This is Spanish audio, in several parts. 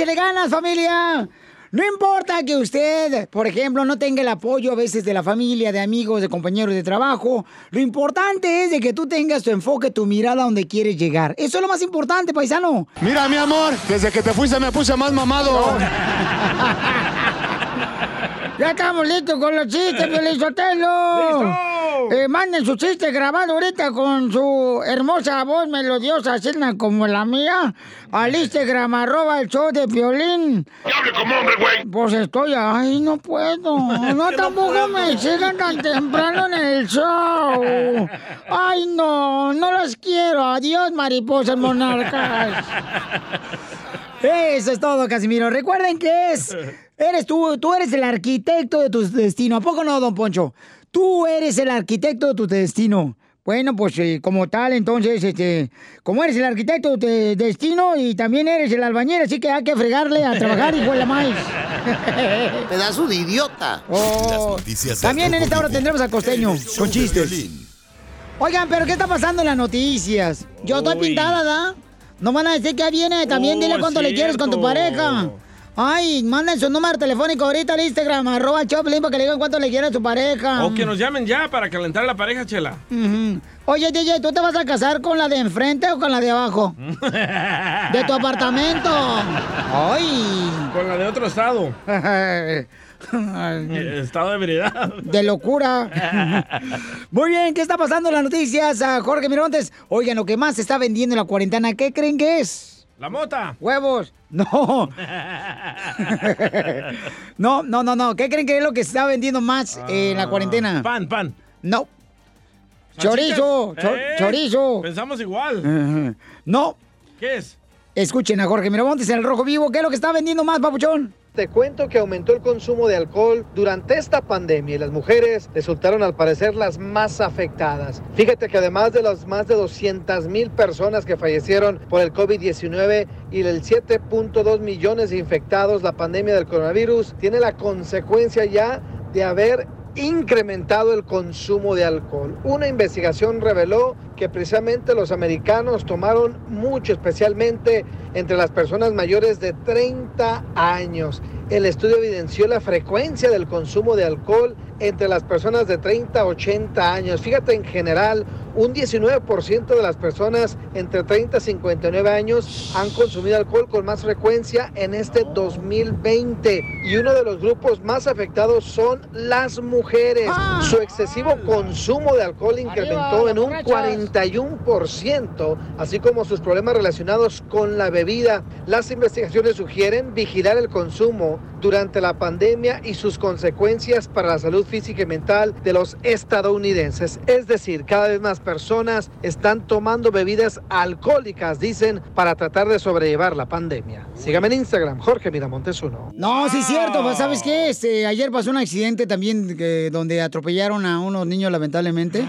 Échele ganas, familia. No importa que usted, por ejemplo, no tenga el apoyo a veces de la familia, de amigos, de compañeros de trabajo. Lo importante es de que tú tengas tu enfoque, tu mirada donde quieres llegar. Eso es lo más importante, paisano. Mira, mi amor, desde que te fuiste me puse más mamado. Ya estamos listos con los chistes, Pelizotelo. Eh, manden su chiste grabado ahorita con su hermosa voz melodiosa, así como la mía, al Instagram, arroba el show de violín. hable como hombre, güey! Pues estoy, ay, no puedo. No, tampoco me sigan tan temprano en el show. Ay, no, no las quiero. Adiós, mariposas monarcas. Eso es todo, Casimiro. Recuerden que es. Eres tú, tú eres el arquitecto de tu destino. ¿A poco no, don Poncho? Tú eres el arquitecto de tu destino. Bueno, pues eh, como tal, entonces, este, como eres el arquitecto de tu destino y también eres el albañil, así que hay que fregarle a trabajar, hijo de la maíz. Pedazo de idiota. Oh, noticias también en esta hora tendremos al costeño con chistes. Oigan, pero ¿qué está pasando en las noticias? Yo estoy pintada, ¿da? No van a decir que viene. También Oh, dile cuánto le quieres con tu pareja. Ay, manden su número telefónico ahorita al Instagram, arroba Choplin, para que le digan cuánto le quiere a su pareja. O que nos llamen ya para calentar la pareja, Chela. Oye, DJ, ¿tú te vas a casar con la de enfrente o con la de abajo? De tu apartamento. Ay. Con la de otro estado. Estado de ebriedad. De locura. Muy bien, ¿qué está pasando en las noticias? A Jorge Miramontes. Oigan, lo que más se está vendiendo en la cuarentena, ¿qué creen que es? La mota. Huevos. No. No, no, no, no. ¿Qué creen que es lo que se está vendiendo más eh, en la cuarentena? Pan, pan. No. Chorizo. cho- ¿Eh? Chorizo. Pensamos igual. No. ¿Qué es? Escuchen a Jorge Miramontes en el Rojo Vivo. ¿Qué es lo que está vendiendo más, papuchón? Te cuento que aumentó el consumo de alcohol durante esta pandemia y las mujeres resultaron al parecer las más afectadas. Fíjate que además de las más de 200 mil personas que fallecieron por el COVID-19 y el 7.2 millones de infectados, la pandemia del coronavirus tiene la consecuencia ya de haber incrementado el consumo de alcohol. Una investigación reveló que precisamente los americanos tomaron mucho, especialmente entre las personas mayores de 30 años. El estudio evidenció la frecuencia del consumo de alcohol entre las personas de 30 a 80 años. Fíjate, en general, un 19% de las personas entre 30 y 59 años han consumido alcohol con más frecuencia en este 2020. Y uno de los grupos más afectados son las mujeres. Su excesivo consumo de alcohol incrementó en un 41%, así como sus problemas relacionados con la bebida. Las investigaciones sugieren vigilar el consumo durante la pandemia y sus consecuencias para la salud física y mental de los estadounidenses. Es decir, cada vez más personas están tomando bebidas alcohólicas, dicen, para tratar de sobrellevar la pandemia. Sígame en Instagram, Jorge Miramontes uno. No, sí es cierto. pues, ¿Sabes qué? Este, ayer pasó un accidente también que- donde atropellaron a unos niños lamentablemente.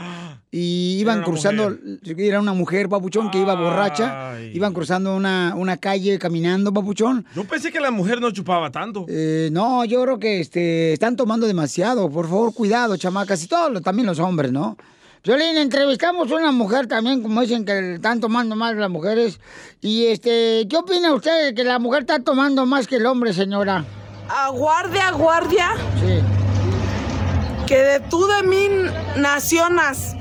Y iban una cruzando, era una mujer, papuchón, que iba borracha. Ay. Iban cruzando una, una calle caminando, papuchón. Yo pensé que la mujer no chupaba tanto. Eh, no, yo creo que este, están tomando demasiado. Por favor, cuidado, chamacas. Y todos, los- también los hombres, ¿no? Violín, entrevistamos a una mujer también, como dicen que están tomando más las mujeres. Y este, ¿qué opina usted de que la mujer está tomando más que el hombre, señora? A guardia, guardia, Sí. que de tú de mí nacionas.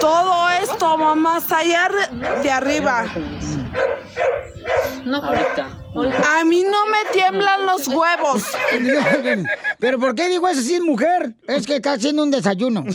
Todo esto, mamá, allá de, de arriba. No, ahorita. A mí no me tiemblan los huevos. Pero ¿por qué digo eso si es mujer? Es que está haciendo un desayuno.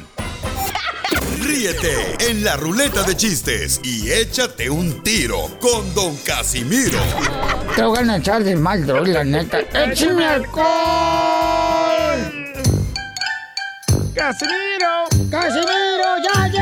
Ríete en la ruleta de chistes y échate un tiro con Don Casimiro. Te voy a echar de mal, droga, la neta. ¡Échame alcohol! ¡Casimiro! ¡Casimiro, ya llegó!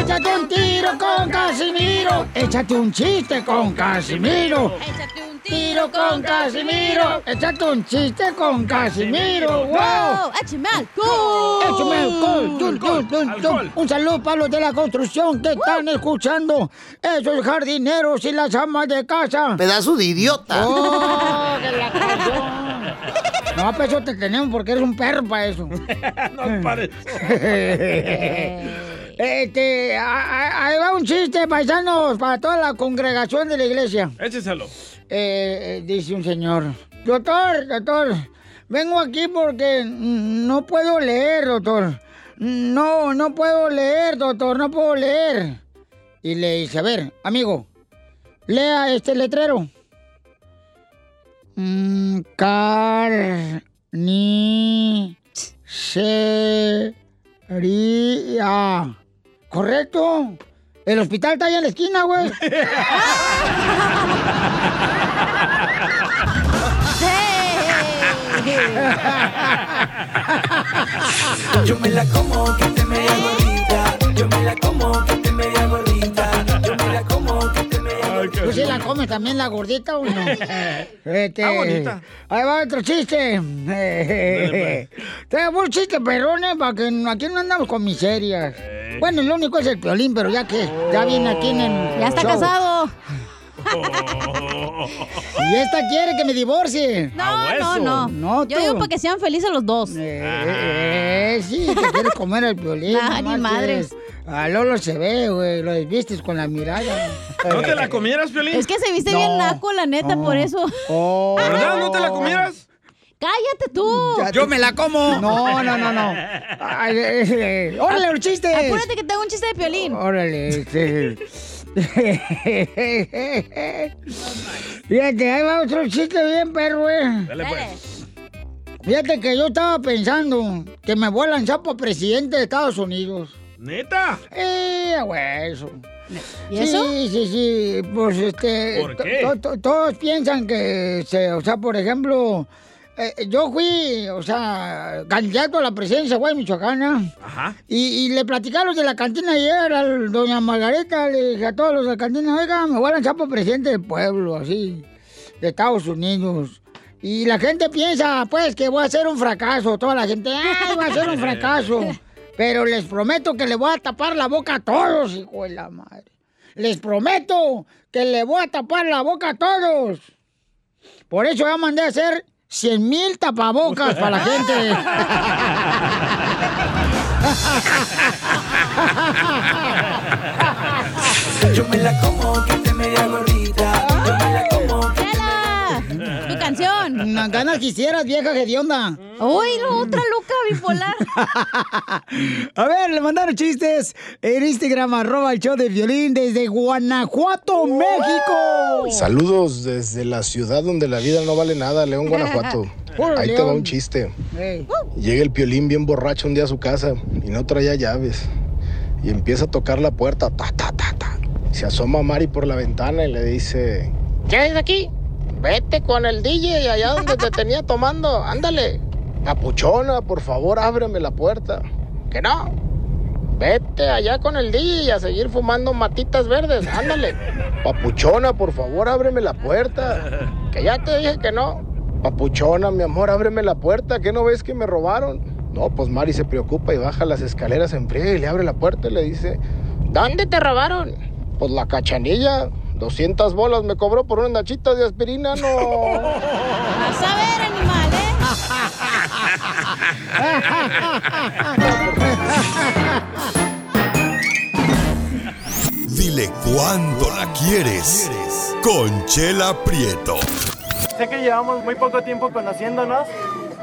¡Échate un tiro con Casimiro! ¡Échate un chiste con Casimiro! Échate un ¡Tiro con Casimiro! ¡Échate un chiste con Casimiro! ¡Wow! ¡Échame alcohol! ¡Échame alcohol! ¡Tum, tum, tum, tum! Un saludo para los de la construcción que están escuchando. Esos jardineros y las amas de casa. Pedazo de idiota. ¡Oh, de la canción! No, pues eso te tenemos porque eres un perro para eso. no parece. Este, ahí va un chiste, paisanos, para toda la congregación de la iglesia. Écheselo. Eh, eh, dice un señor, doctor, doctor, vengo aquí porque no puedo leer, doctor. No, no puedo leer, doctor, no puedo leer. Y le dice, a ver, amigo, lea este letrero. Mm, carnicería. ¿Correcto? El hospital está allá en la esquina, güey. Yo me la como que te media gordita. Media gordita. ¿Tú sí la comes también la gordita o no? Este, Ah, bonita. Ahí va otro chiste. Tengo un chiste, perrones, para que aquí no andamos con miserias. Bueno, lo único es el piolín, pero ya que ya viene aquí en el Ya está show. casado. Y esta quiere que me divorcie. No, no, no. No, Yo digo para que sean felices los dos. Eh, sí, te quieres comer el violín. Nah, ni madres. A Lolo se ve, güey, lo desvistes con la mirada. ¿No te la comieras, Piolín? Es que se viste bien naco, la neta, por eso. Oh. ¿Verdad? ¿No te la comieras? ¡Cállate tú! Yo me la como. No, no, no, no. Ay, eh, eh, ¡Órale, los chistes! Apúrate que tengo un chiste de piolín. Órale, este. Fíjate, ahí va otro chiste bien, perro, eh. Dale, pues. Fíjate que yo estaba pensando que me voy a lanzar para presidente de Estados Unidos. ¿Neta? Eh, güey, eso. ¿Y sí, eso? Sí, sí, Pues este. ¿Por qué? to- to- todos piensan que, se, o sea, por ejemplo, eh, yo fui, o sea, candidato a la presidencia, güey, michoacana. Ajá. Y, y le platicé a los de la cantina ayer, a doña Margarita, le dije a todos los de la cantina, oiga, me voy a lanzar por presidente del pueblo, así, de Estados Unidos. Y la gente piensa, pues, que voy a ser un fracaso. Toda la gente, ay, voy a ser un fracaso. Pero les prometo que le voy a tapar la boca a todos, hijo de la madre. Les prometo que le voy a tapar la boca a todos. Por eso ya mandé a hacer 100 mil tapabocas para la gente. Yo me la como ganas quisieras, vieja hedionda. Uy, no, otra loca bipolar. A ver, le mandaron chistes en Instagram, arroba el show de violín desde Guanajuato, México. Saludos desde la ciudad donde la vida no vale nada, León, Guanajuato. Ahí te va un chiste. Llega el piolín bien borracho un día a su casa y no traía llaves. Y empieza a tocar la puerta. Ta, ta, ta, ta. Se asoma Mari por la ventana y le dice: ¿Qué haces aquí? Vete con el DJ allá donde te tenía tomando. Ándale. Papuchona, por favor, ábreme la puerta. Que no. Vete allá con el DJ a seguir fumando matitas verdes. Ándale. Papuchona, por favor, ábreme la puerta. Que ya te dije que no. Papuchona, mi amor, ábreme la puerta. ¿Qué no ves que me robaron? No, pues Mari se preocupa y baja las escaleras en friega y le abre la puerta y le dice: ¿Dónde te robaron? Pues la cachanilla. 200 bolas me cobró por unas nachitas de aspirina, no. Vas a ver, animal, Dile cuándo la quieres. Conchela Prieto. Sé que llevamos muy poco tiempo conociéndonos.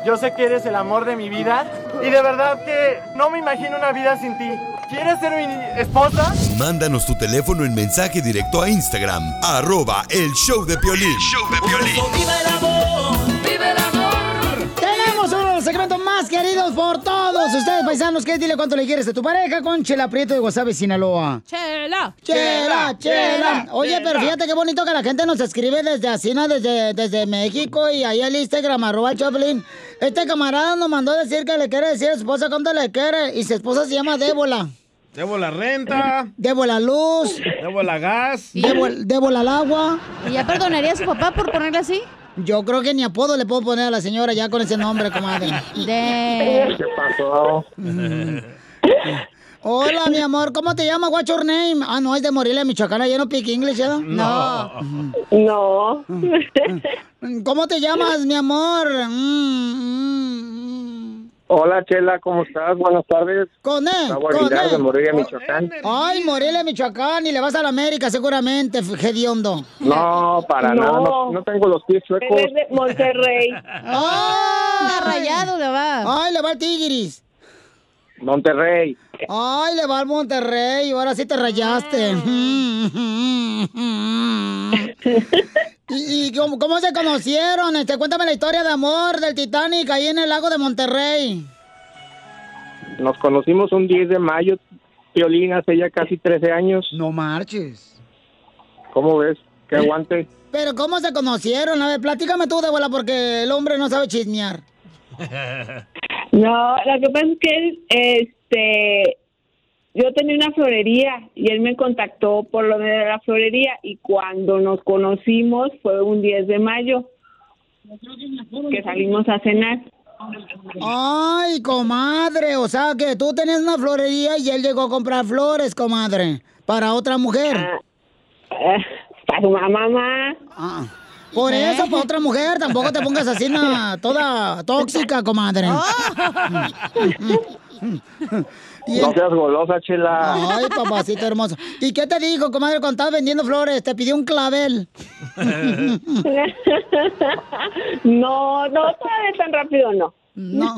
Yo sé que eres el amor de mi vida y de verdad que no me imagino una vida sin ti. ¿Quieres ser mi esposa? Mándanos tu teléfono en mensaje directo a Instagram, arroba el show de Piolín. Show de Piolín. ¡Viva el amor! ¡Viva el amor! Tenemos uno de los segmentos más queridos por todos ustedes, paisanos. ¿Qué? Dile cuánto le quieres a tu pareja con Chela Prieto de Guasave, Sinaloa. Chela. Chela, Chela. Oye, pero fíjate qué bonito que la gente nos escribe desde Asina, desde, desde México y ahí al Instagram, arroba Choplin. Este camarada nos mandó a decir que le quiere decir a su esposa cuánto le quiere y su esposa se llama Débola. Debo la renta, Debo la luz, debo la gas. debo, debo la al agua. ¿Y ya perdonaría a su papá por ponerle así? Yo creo que ni apodo le puedo poner a la señora ya con ese nombre, comadre. De... ¿Qué pasó? Hola, mi amor, ¿cómo te llamas? What's your name? Ah, no, es de Morelia, Michoacán, ¿ya no speak English, ¿ya? No. No. ¿Cómo te llamas, mi amor? Mm, mm, Hola, Chela, ¿cómo estás? Buenas tardes. Con él, con Aguilar de él. Morelia, Michoacán. Ay, Morelia, Michoacán, y le vas a la América seguramente, hediondo. No, para No. nada, no, no tengo los pies chuecos. Él es de Monterrey. ¡Ah! rayado le va. Ay, le va el Tigris. Monterrey. Ay, le va al Monterrey, ahora sí te rayaste. ¿Y, y cómo, cómo se conocieron? Este, cuéntame la historia de amor del Titanic ahí en el lago de Monterrey. Nos conocimos un 10 de mayo, Violín, hace ya casi 13 años. No marches. ¿Cómo ves? Que aguante. Pero ¿cómo se conocieron? A ver, platícame tú de bola porque el hombre no sabe chismear. No, lo que pasa es que él, este, yo tenía una florería y él me contactó por lo de la florería y cuando nos conocimos fue un 10 de mayo que salimos a cenar. Ay, comadre, o sea que tú tenías una florería y él llegó a comprar flores, comadre, para otra mujer. Eh, para su mamá. Ah, por eso, para otra mujer, tampoco te pongas así na, toda tóxica, comadre. Y No seas golosa, Chela. Ay, papacito hermoso. ¿Y qué te dijo, comadre, cuando estabas vendiendo flores? Te pidió un clavel. No, no, todavía tan rápido no. No.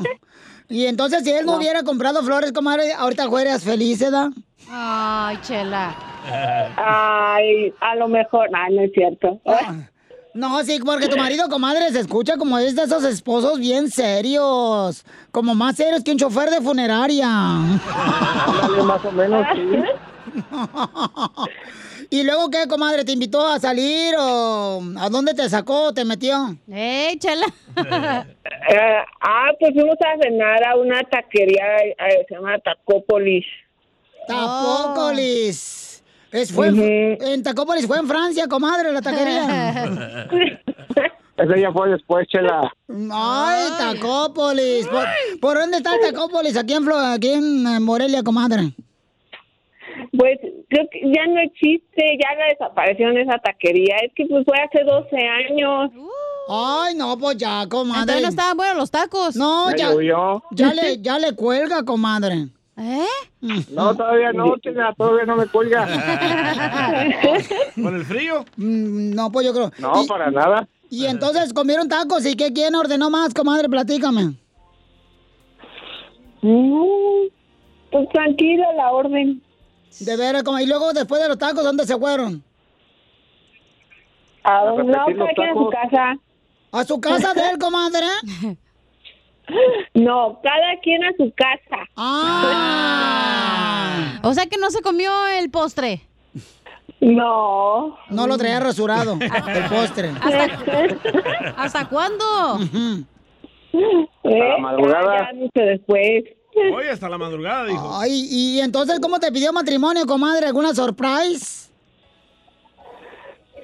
Y entonces, si él no, hubiera comprado flores, comadre, ahorita fueras feliz, ¿verdad? Ay, chela. Ay, a lo mejor, ay, no es cierto. No, sí, porque tu marido, comadre, se escucha como es de esos esposos bien serios. Como más serios que un chofer de funeraria. Más o menos, sí. ¿Y luego qué, comadre? ¿Te invitó a salir o a dónde te sacó, te metió? ¡Eh! Eh, ah, pues fuimos a cenar a una taquería, eh, se llama Tacópolis. Tacópolis. Es, fue en- en Tacópolis, fue en Francia, comadre, la taquería. Ese ya fue después, Chela. Ay, Tacópolis. ¿Por, por dónde está el Tacópolis? Aquí en, Flo- aquí en Morelia, comadre. Pues creo que ya no existe, ya la desaparición esa taquería. Es que pues fue hace 12 años. Ay, no, pues ya, comadre. Entonces no estaban buenos los tacos. No, Ya ya le, ya le cuelga, comadre. ¿Eh? No, todavía no, Chela, todavía no me cuelga. ¿Con el frío? Mm, No, pues yo creo. No, Y- para nada. Y entonces comieron tacos y ¿qué quién ordenó más, comadre? Platícame. Mm, pues tranquilo, la orden. De veras, como- y luego después de los tacos, ¿dónde se fueron? ¿A cada quien a su casa. ¿A su casa de él, comadre? No, cada quien a su casa. Ah. O sea que no se comió el postre. No. No lo traía rasurado, el postre. ¿Hasta cuándo? ¿Eh? la madrugada. Ya, después. Hoy hasta la madrugada, dijo. Ay, y entonces, ¿cómo te pidió matrimonio, comadre? ¿Alguna surprise?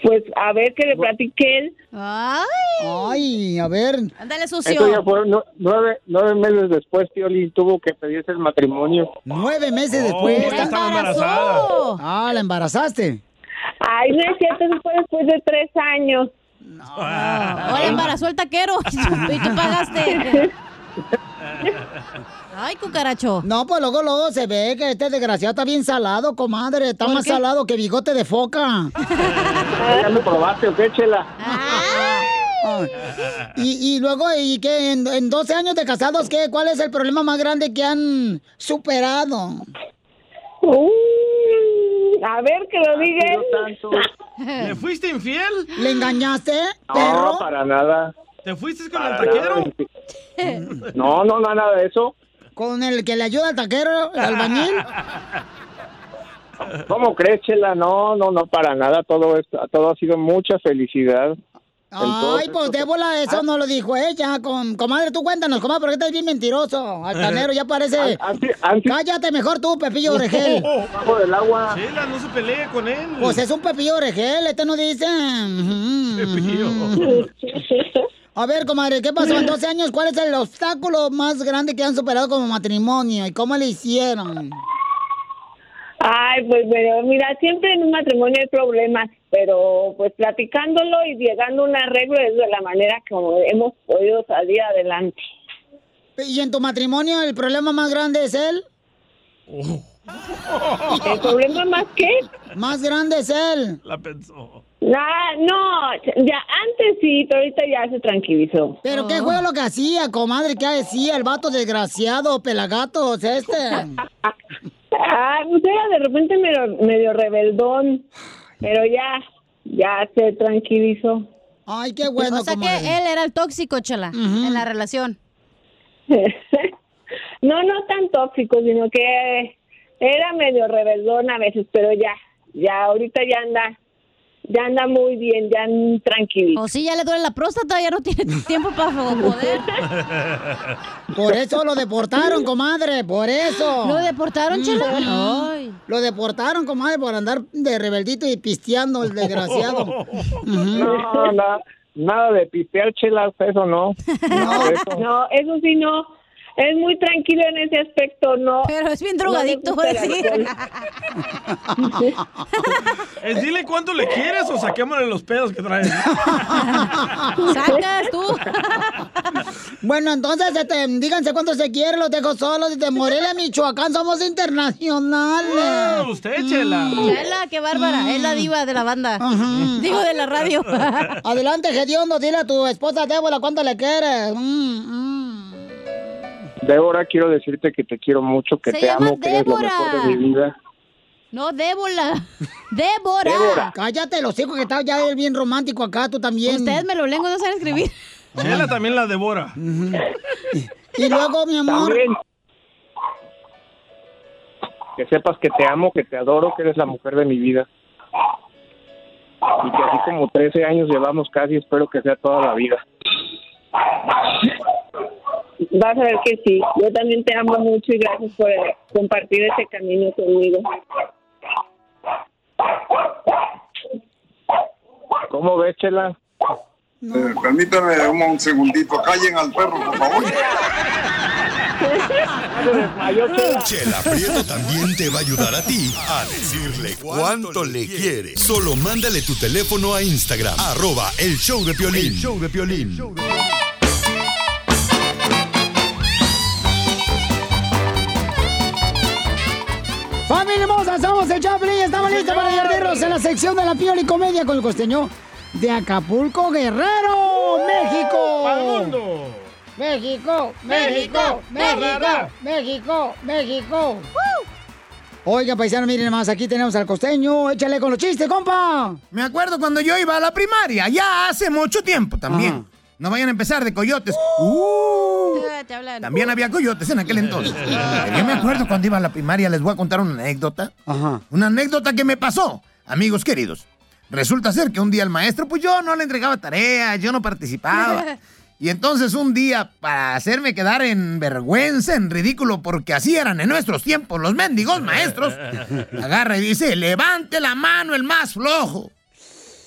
Pues a ver que le platique él. Ay, Ay, a ver. ándale ya sucio. fue nu- nueve, nueve meses después, Piolín tuvo que pedirse el matrimonio. Nueve meses Oh, después. ya estaba embarazada. Ah, la embarazaste. Ay, no es cierto, eso fue después de tres años. O le embarazó el taquero y tú pagaste. Ay, cucaracho. No, pues luego, luego se ve que este desgraciado está bien salado, comadre. Está ¿Por más qué? salado que bigote de foca. ¿Ya me probaste o qué, Chela? Ay. Y, y luego, ¿y qué? En, en 12 años de casados, ¿qué? ¿Cuál es el problema más grande que han superado? Uh, a ver que lo diga él. tanto. ¿Le fuiste infiel? ¿Le engañaste, No, perro? para nada. ¿Te fuiste con el taquero? nada. No, no, no, nada de eso. ¿Con el que le ayuda al taquero, el albañil? ¿Cómo crees, Chela? No, no, no, para nada. Todo esto, todo ha sido mucha felicidad. Ay, pues Débola, eso no lo dijo ella. Con, comadre, tú cuéntanos, comadre, porque estás bien mentiroso. Altanero, ya parece. Cállate mejor tú, Pepillo Orejel. Bajo del agua. Chela, no se pelee con él. Pues es un Pepillo Orejel, este no dice. Pepillo. A ver, comadre, ¿qué pasó en 12 años? ¿Cuál es el obstáculo más grande que han superado como matrimonio? ¿Y cómo le hicieron? Ay, pues pero mira, siempre en un matrimonio hay problemas, pero pues platicándolo y llegando a un arreglo es de la manera como hemos podido salir adelante. ¿Y en tu matrimonio el problema más grande es él? ¿El problema más qué? Más grande es él. La pensó. Nah, no, ya antes sí, pero ahorita ya se tranquilizó. ¿Pero qué fue lo que hacía, comadre? ¿Qué decía el vato desgraciado, pelagatos este? Ah, pues era de repente medio, medio rebeldón, pero ya, ya se tranquilizó. Ay, qué bueno, O sea que él era el tóxico, Chela, en la relación. no, no tan tóxico, sino que era medio rebeldón a veces, pero ya, ya ahorita ya anda, ya anda muy bien, ya tranquilo. O si ya le duele la próstata, ya no tiene tiempo para poder. Por eso lo deportaron, comadre, por eso. ¿Lo deportaron, Chela? Ujú. Ay. Lo deportaron, comadre, por andar de rebeldito y pisteando el desgraciado. Ujú. No, nada, nada de pistear, Chela, eso no. Eso. No, eso sí no. Es muy tranquilo en ese aspecto, no. Pero es bien no drogadicto, el decir. Es dile cuánto le quieres o saquémosle los pedos que trae. Sacas tú. Bueno, entonces, este, díganse cuánto se quiere, los dejo solos. De Morelia, Michoacán, somos internacionales. Ah, usted, Chela. Chela, qué bárbara. Es la diva de la banda. Digo, de la radio. Adelante, Gediondo, dile a tu esposa Débora cuánto le quieres. Mm, mm. Débora, quiero decirte que te quiero mucho, que Se te llama amo, que eres lo Débora. mejor de mi vida. No. Débora. Débora. Cállate, los hijos que está ya bien romántico acá, tú también. Ustedes me lo lengua, no saben escribir. Chela también la devora. Y luego, mi amor. También. Que sepas que te amo, que te adoro, que eres la mujer de mi vida. Y que así como 13 años llevamos casi, espero que sea toda la vida. Vas a ver que sí. Yo también te amo mucho y gracias por eh, compartir ese camino conmigo. ¿Cómo ves, Chela? Eh, permítame un, un segundito. Callen al perro, por favor. Chela Prieto también te va a ayudar a ti a decirle cuánto le quiere. Solo mándale tu teléfono a Instagram, arroba el show de Piolín. El show de Piolín. Somos el Chaplin estamos listos para divertirnos en la sección de la Piola y Comedia con el costeño de Acapulco, Guerrero, México. ¡Al mundo! México, México, México, México, México. Oiga, paisano, miren más, aquí tenemos al costeño. Échale con los chistes, compa. Me acuerdo cuando yo iba a la primaria, ya hace mucho tiempo también. No vayan a empezar de coyotes. Uh, Te hablan. también había coyotes en aquel entonces. Pero yo me acuerdo cuando iba a la primaria, les voy a contar una anécdota. Una anécdota que me pasó, amigos queridos. Resulta ser que un día el maestro, pues yo no le entregaba tareas, yo no participaba. Y entonces un día, para hacerme quedar en vergüenza, en ridículo, porque así eran en nuestros tiempos los mendigos maestros, agarra y dice, levante la mano el más flojo.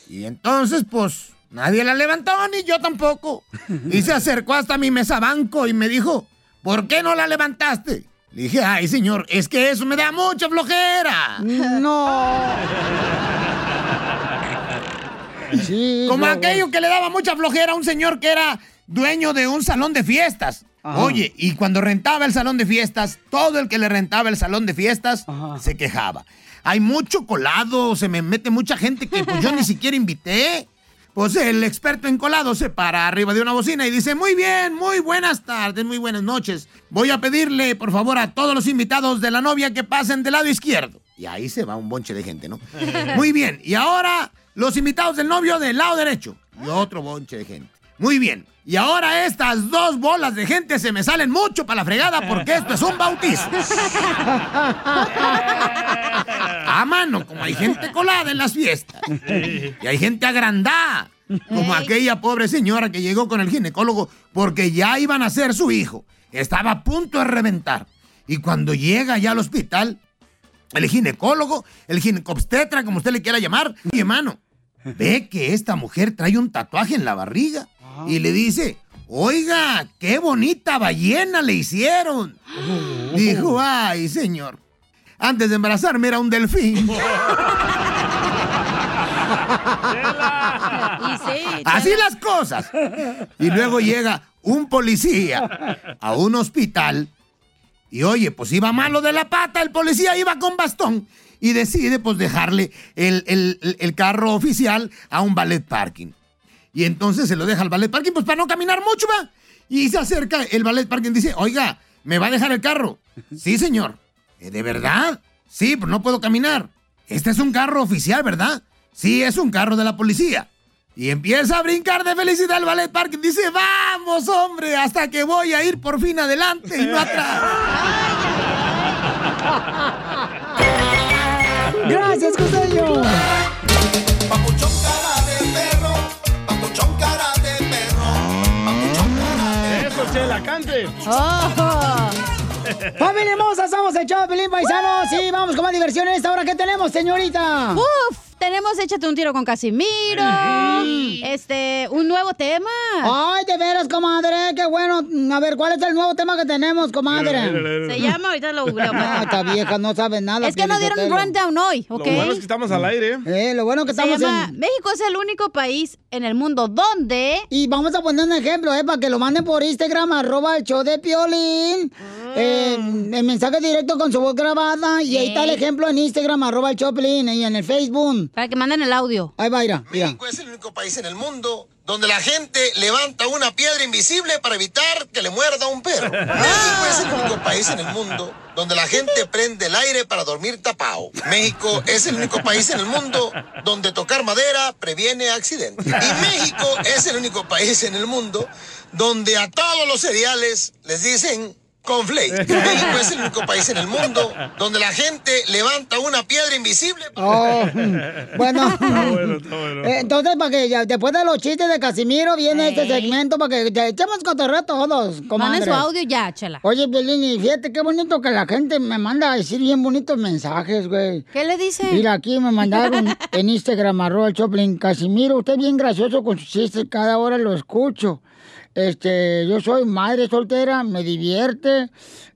Y entonces, pues, nadie la levantó, ni yo tampoco. Y se acercó hasta mi mesa banco y me dijo, ¿por qué no la levantaste? Le dije, ay, señor, es que eso me da mucha flojera. No. Como aquello que le daba mucha flojera a un señor que era dueño de un salón de fiestas. Ajá. Oye, y cuando rentaba el salón de fiestas, todo el que le rentaba el salón de fiestas se quejaba. Hay mucho colado, se me mete mucha gente que pues yo ni siquiera invité. Pues el experto en colado se para arriba de una bocina y dice, muy bien, muy buenas tardes, muy buenas noches. Voy a pedirle, por favor, a todos los invitados de la novia que pasen del lado izquierdo. Y ahí se va un bonche de gente, ¿no? Muy bien, y ahora los invitados del novio del lado derecho. Y otro bonche de gente. Muy bien. Y ahora estas dos bolas de gente se me salen mucho para la fregada porque esto es un bautizo. A mano, como hay gente colada en las fiestas. Y hay gente agrandada. Como aquella pobre señora que llegó con el ginecólogo porque ya iban a ser su hijo. Estaba a punto de reventar. Y cuando llega ya al hospital, el ginecólogo, el ginecobstetra, como usted le quiera llamar, mi hermano, ve que esta mujer trae un tatuaje en la barriga y le dice, oiga, qué bonita ballena le hicieron. Dijo, ay, señor, antes de embarazarme era un delfín. Así las cosas. Y luego llega un policía a un hospital y oye, pues iba malo de la pata, el policía iba con bastón y decide pues dejarle el, el- el carro oficial a un ballet parking. Y entonces se lo deja al ballet parking pues para no caminar mucho, va. Y se acerca el ballet parking y dice, oiga, ¿me va a dejar el carro? Sí, señor. "¿Eh, ¿De verdad? Sí, pues no puedo caminar. Este es un carro oficial, ¿verdad? Sí, es un carro de la policía. Y empieza a brincar de felicidad el ballet parking. Dice, vamos, hombre, hasta que voy a ir por fin adelante y no atrás. Gracias, costeño. Eso, Chela, cante. Oh. Familia hermosa, somos el show de Pelín Paisanos y vamos con más diversión en esta hora. ¿Qué tenemos, señorita? Uf, tenemos Échate un tiro con Casimiro. Este, un nuevo tema. Ay, de veras, comadre, qué bueno. A ver, ¿cuál es el nuevo tema que tenemos, comadre? Se llama, ahorita lo googleo. Ah, esta vieja no sabe nada. Es que no dieron Piolizotelo. rundown hoy, ¿ok? Lo bueno es que estamos al aire. Eh, lo bueno que Se estamos llama en... México es el único país en el mundo donde... Y vamos a poner un ejemplo, ¿eh? Para que lo manden por Instagram, arroba el show de Piolín. Eh, el mensaje directo con su voz grabada. Y ahí está el ejemplo en Instagram, arroba el show de Piolín. Y en el Facebook. Para que manden el audio. Ahí va, mira. mira. México es el único país en el mundo donde la gente levanta una piedra invisible para evitar que le muerda un perro. México es el único país en el mundo donde la gente prende el aire para dormir tapado. México es el único país en el mundo donde tocar madera previene accidentes. Y México es el único país en el mundo donde a todos los cereales les dicen Conflake. México es el único país en el mundo donde la gente levanta una piedra invisible. Oh, bueno. bueno, está bueno. Eh, Entonces, para que ya, después de los chistes de Casimiro, viene este segmento para que ya echemos cotorreo todos. Manden su audio ya, chela. Oye, Belín, y fíjate qué bonito que la gente me manda a decir bien bonitos mensajes, güey. ¿Qué le dice? Mira, aquí me mandaron en Instagram, arroba el Choplin. Casimiro, usted es bien gracioso con sus chistes, cada hora lo escucho. Este, yo soy madre soltera, me divierte,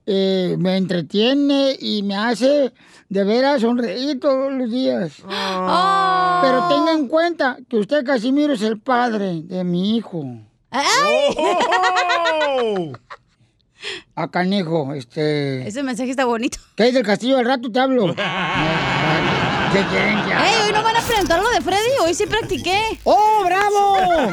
eh, me entretiene y me hace de veras sonreír todos los días. Pero tenga en cuenta que usted, Casimiro, es el padre de mi hijo. Oh. A Canejo, este... Ese mensaje está bonito. ¿Qué es del castillo? Al rato te hablo. ¿Qué quieren ya? ¡Ey, hoy no van a preguntar lo de Freddy! Hoy sí practiqué. ¡Oh, bravo!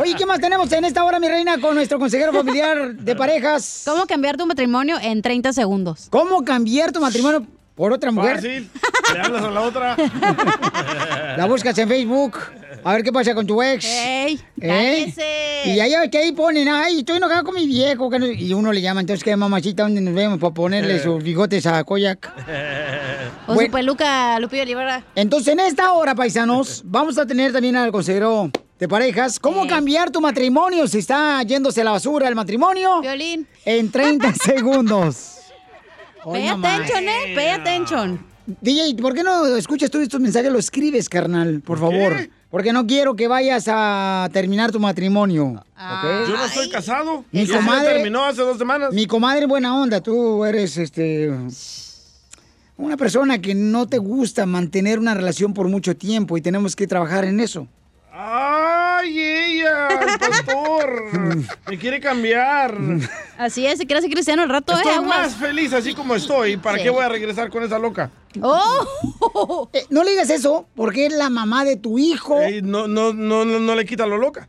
Oye, ¿qué más tenemos en esta hora, mi reina, con nuestro consejero familiar de parejas? ¿Cómo cambiar tu matrimonio en 30 segundos? ¿Cómo cambiar tu matrimonio por otra mujer? Fácil. Le hablas a la otra. La buscas en Facebook. A ver qué pasa con tu ex. ¡Ey! ¿Eh? Y allá que ahí ponen, ay, estoy enojado con mi viejo. que no- Y uno le llama, entonces, ¿qué mamachita? ¿Dónde nos vemos? Para ponerle sus bigotes a Koyak. O Bueno. su peluca, Lupillo Olivera. Entonces, en esta hora, paisanos, vamos a tener también al consejero de parejas. ¿Cómo cambiar tu matrimonio si está yéndose a la basura el matrimonio? Violín. En 30 segundos. Pay attention, eh. Pay attention. DJ, ¿por qué no escuchas tú estos mensajes? Lo escribes, carnal, por favor. Porque no quiero que vayas a terminar tu matrimonio. ¿ok? Yo no estoy casado. Mi se comadre- terminó hace dos semanas. Mi comadre buena onda, tú eres este una persona que no te gusta mantener una relación por mucho tiempo y tenemos que trabajar en eso. ¡Ay, ella! El pastor. Me quiere cambiar. Así es, se quiere hacer cristiano el rato, Estoy eh. más feliz así como estoy. ¿Para Sí. qué voy a regresar con esa loca? ¡Oh! Eh, no le digas eso porque es la mamá de tu hijo. No, no, no, no, no le quita lo loca.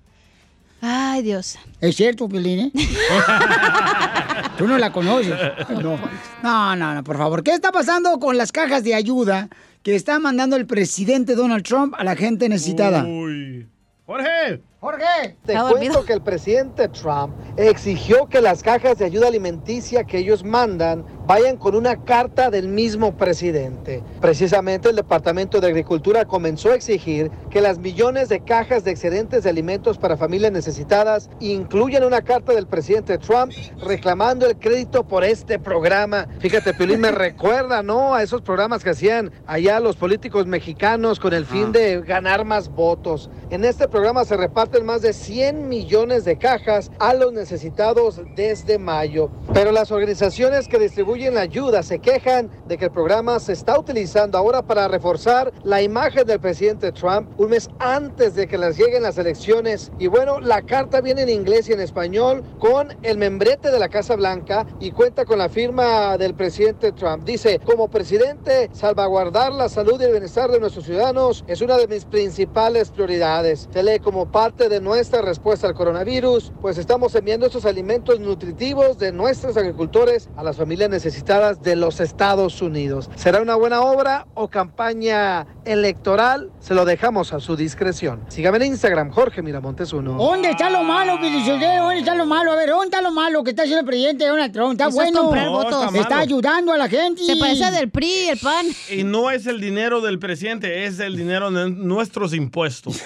Ay, Dios. Es cierto, Pelín, ¿eh? Tú no la conoces. No. no, no, no, por favor. ¿Qué está pasando con las cajas de ayuda que está mandando el presidente Donald Trump a la gente necesitada? Uy. Jorge, Jorge. Te cuento dormido. que el presidente Trump exigió que las cajas de ayuda alimenticia que ellos mandan vayan con una carta del mismo presidente. Precisamente el Departamento de Agricultura comenzó a exigir que las millones de cajas de excedentes de alimentos para familias necesitadas incluyan una carta del presidente Trump reclamando el crédito por este programa. Fíjate, Piolín me recuerda, ¿no? A esos programas que hacían allá los políticos mexicanos con el fin de ganar más votos. En este programa se reparten más de 100 millones de cajas a los necesitados desde mayo. Pero las organizaciones que distribuyen la ayuda se quejan de que el programa se está utilizando ahora para reforzar la imagen del presidente Trump un mes antes de que les lleguen las elecciones. Y bueno, la carta viene en inglés y en español con el membrete de la Casa Blanca y cuenta con la firma del presidente Trump. Dice, como presidente, salvaguardar la salud y el bienestar de nuestros ciudadanos es una de mis principales prioridades. Se lee como parte de nuestra respuesta al coronavirus, pues estamos enviando estos alimentos nutritivos de nuestros agricultores a las familias necesitadas de los Estados Unidos. ¿Será una buena obra o campaña electoral? Se lo dejamos a su discreción. Sígame en Instagram, Jorge Miramontes 1. ¿Dónde está lo malo, Pilichotero? ¿Dónde está lo malo? A ver, ¿dónde está lo malo que está haciendo el presidente Donald Trump? Está Eso es bueno. comprar votos. está está ayudando a la gente. Se parece del PRI, el PAN. Y no es el dinero del presidente, es el dinero de nuestros impuestos.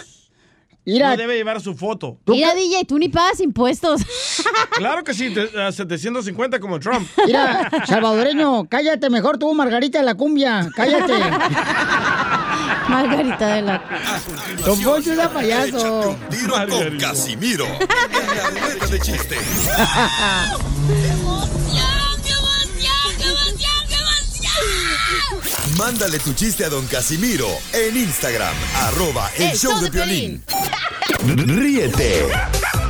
Mira. No debe llevar su foto. Mira, DJ, tú ni pagas impuestos. Claro que sí, te- a 750 como Trump. Mira, salvadoreño, cállate mejor tú, Margarita de la cumbia. Cállate. Margarita de la Don Poncho es payaso. Tiro con Casimiro. En la de chiste. Mándale tu chiste a don Casimiro en Instagram, arroba el, show, de violín. Ríete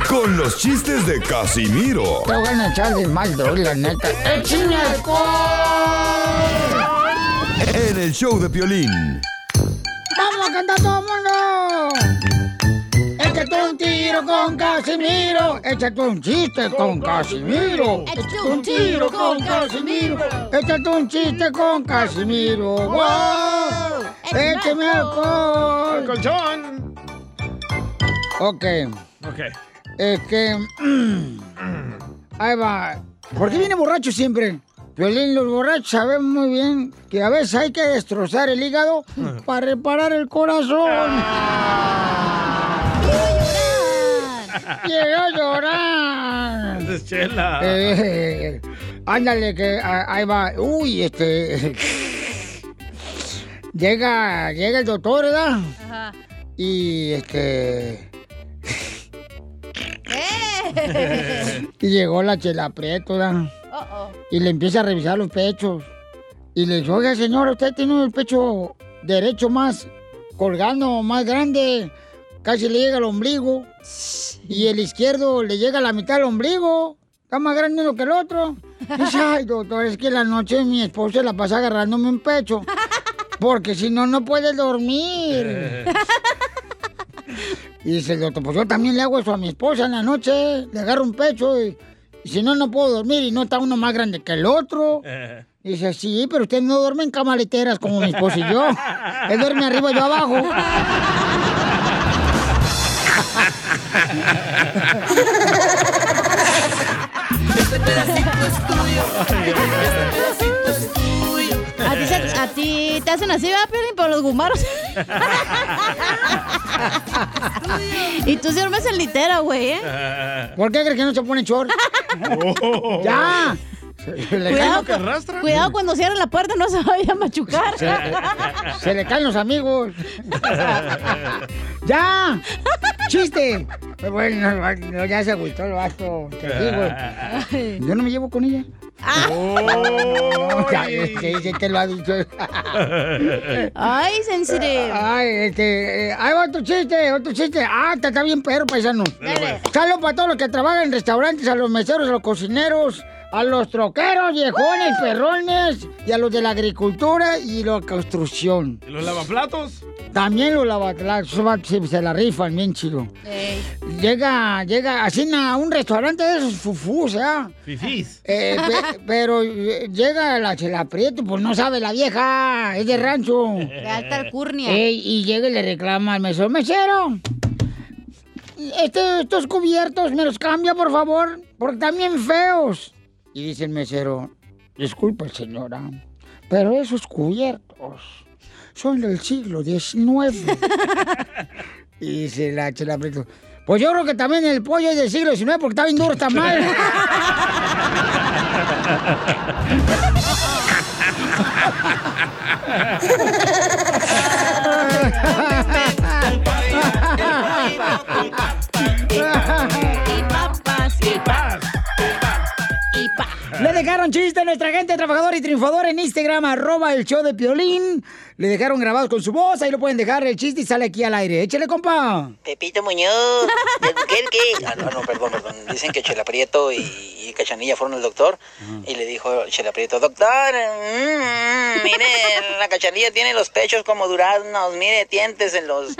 con los chistes de Casimiro Te voy a echar de mal, la neta. ¡Échame alcohol! en el show de violín. ¡Vamos a cantar todo el mundo! Échate un tiro con Casimiro. Échate un chiste con Casimiro. Échate un tiro con Casimiro. Échate un chiste con Casimiro. ¡Wow! ¡Échame alcohol! ¡Colchón! Ok. Ok. Es que. Ahí va. ¿Por qué viene borracho siempre? Violín, los borrachos sabemos muy bien que a veces hay que destrozar el hígado para reparar el corazón. Quiero llorar. Esa es chela. Eh, ándale, que ah, ahí va. Uy, este. llega, llega el doctor, ¿verdad? Ajá. Y este. ¡Eh! Y llegó la chela Prieto, ¿verdad? Uh-oh. Y le empieza a revisar los pechos. Y le dice, oiga, señora, usted tiene el pecho derecho más colgando, más grande. Casi le llega al ombligo. Y el izquierdo le llega a la mitad del ombligo. Está más grande uno que el otro. Dice, ay, doctor, es que la noche mi esposa la pasa agarrándome un pecho. Porque si no, no puede dormir. Y dice el doctor, pues yo también le hago eso a mi esposa en la noche. Le agarro un pecho y, y si no, no puedo dormir. Y no está uno más grande que el otro. Y dice, sí, pero usted no duerme en camaleteras como mi esposa y yo. Él duerme arriba y yo abajo. Este pedacito es tuyo. Este pedacito es tuyo. ¿A ti, se- a ti te hacen así, ¿verdad, Piolín? Por los gumaros. y tú sí duermes en litera, güey, ¿eh? ¿Por qué crees que no se pone short? ¡Ya! Se le Cuidado, cu- cuidado cuando cierren la puerta, no se vaya a machucar. Se, se le caen los amigos. ¡Ya! ¡Chiste! Bueno, no, ya se agüitó el vato. Te digo. Yo no me llevo con ella. Ya, este, que lo ha dicho. Ay, sensitive. Ay, este. eh, Hay otro chiste, otro chiste. Ah, está, está bien perro, paisano. Saludos para todos los que trabajan en restaurantes, a los meseros, a los cocineros, a los troqueros, viejones, perrones, y a los de la agricultura y la construcción. ¿Y los lavaplatos? También los lavaplatos, se, la rifan bien chido. Llega, llega, así a un restaurante de esos fufús, ¿ah? Fifís. Eh, pe- pero eh, llega la chela Prieto, pues no sabe la vieja, es de rancho. De alta alcurnia. Ey, y llega y le reclama al mesero, mesero, este, estos cubiertos me los cambia, por favor, porque están bien feos. Y dice el mesero, disculpe, señora, pero esos cubiertos son del siglo XIX. y dice la chela Prieto, pues yo creo que también el pollo es del siglo XIX porque está bien duro, está mal. Le dejaron chiste a nuestra gente trabajadora y triunfadora en Instagram, arroba el show de Piolín. Le dejaron grabados con su voz, ahí lo pueden dejar el chiste y sale aquí al aire. Échale, compa. Pepito Muñoz, ¿de qué? Ah, no, no, perdón, perdón. Dicen que Chela Prieto y, y Cachanilla fueron al doctor y le dijo Chela Prieto, doctor, mm, mire, la Cachanilla tiene los pechos como duraznos, mire, dientes en los...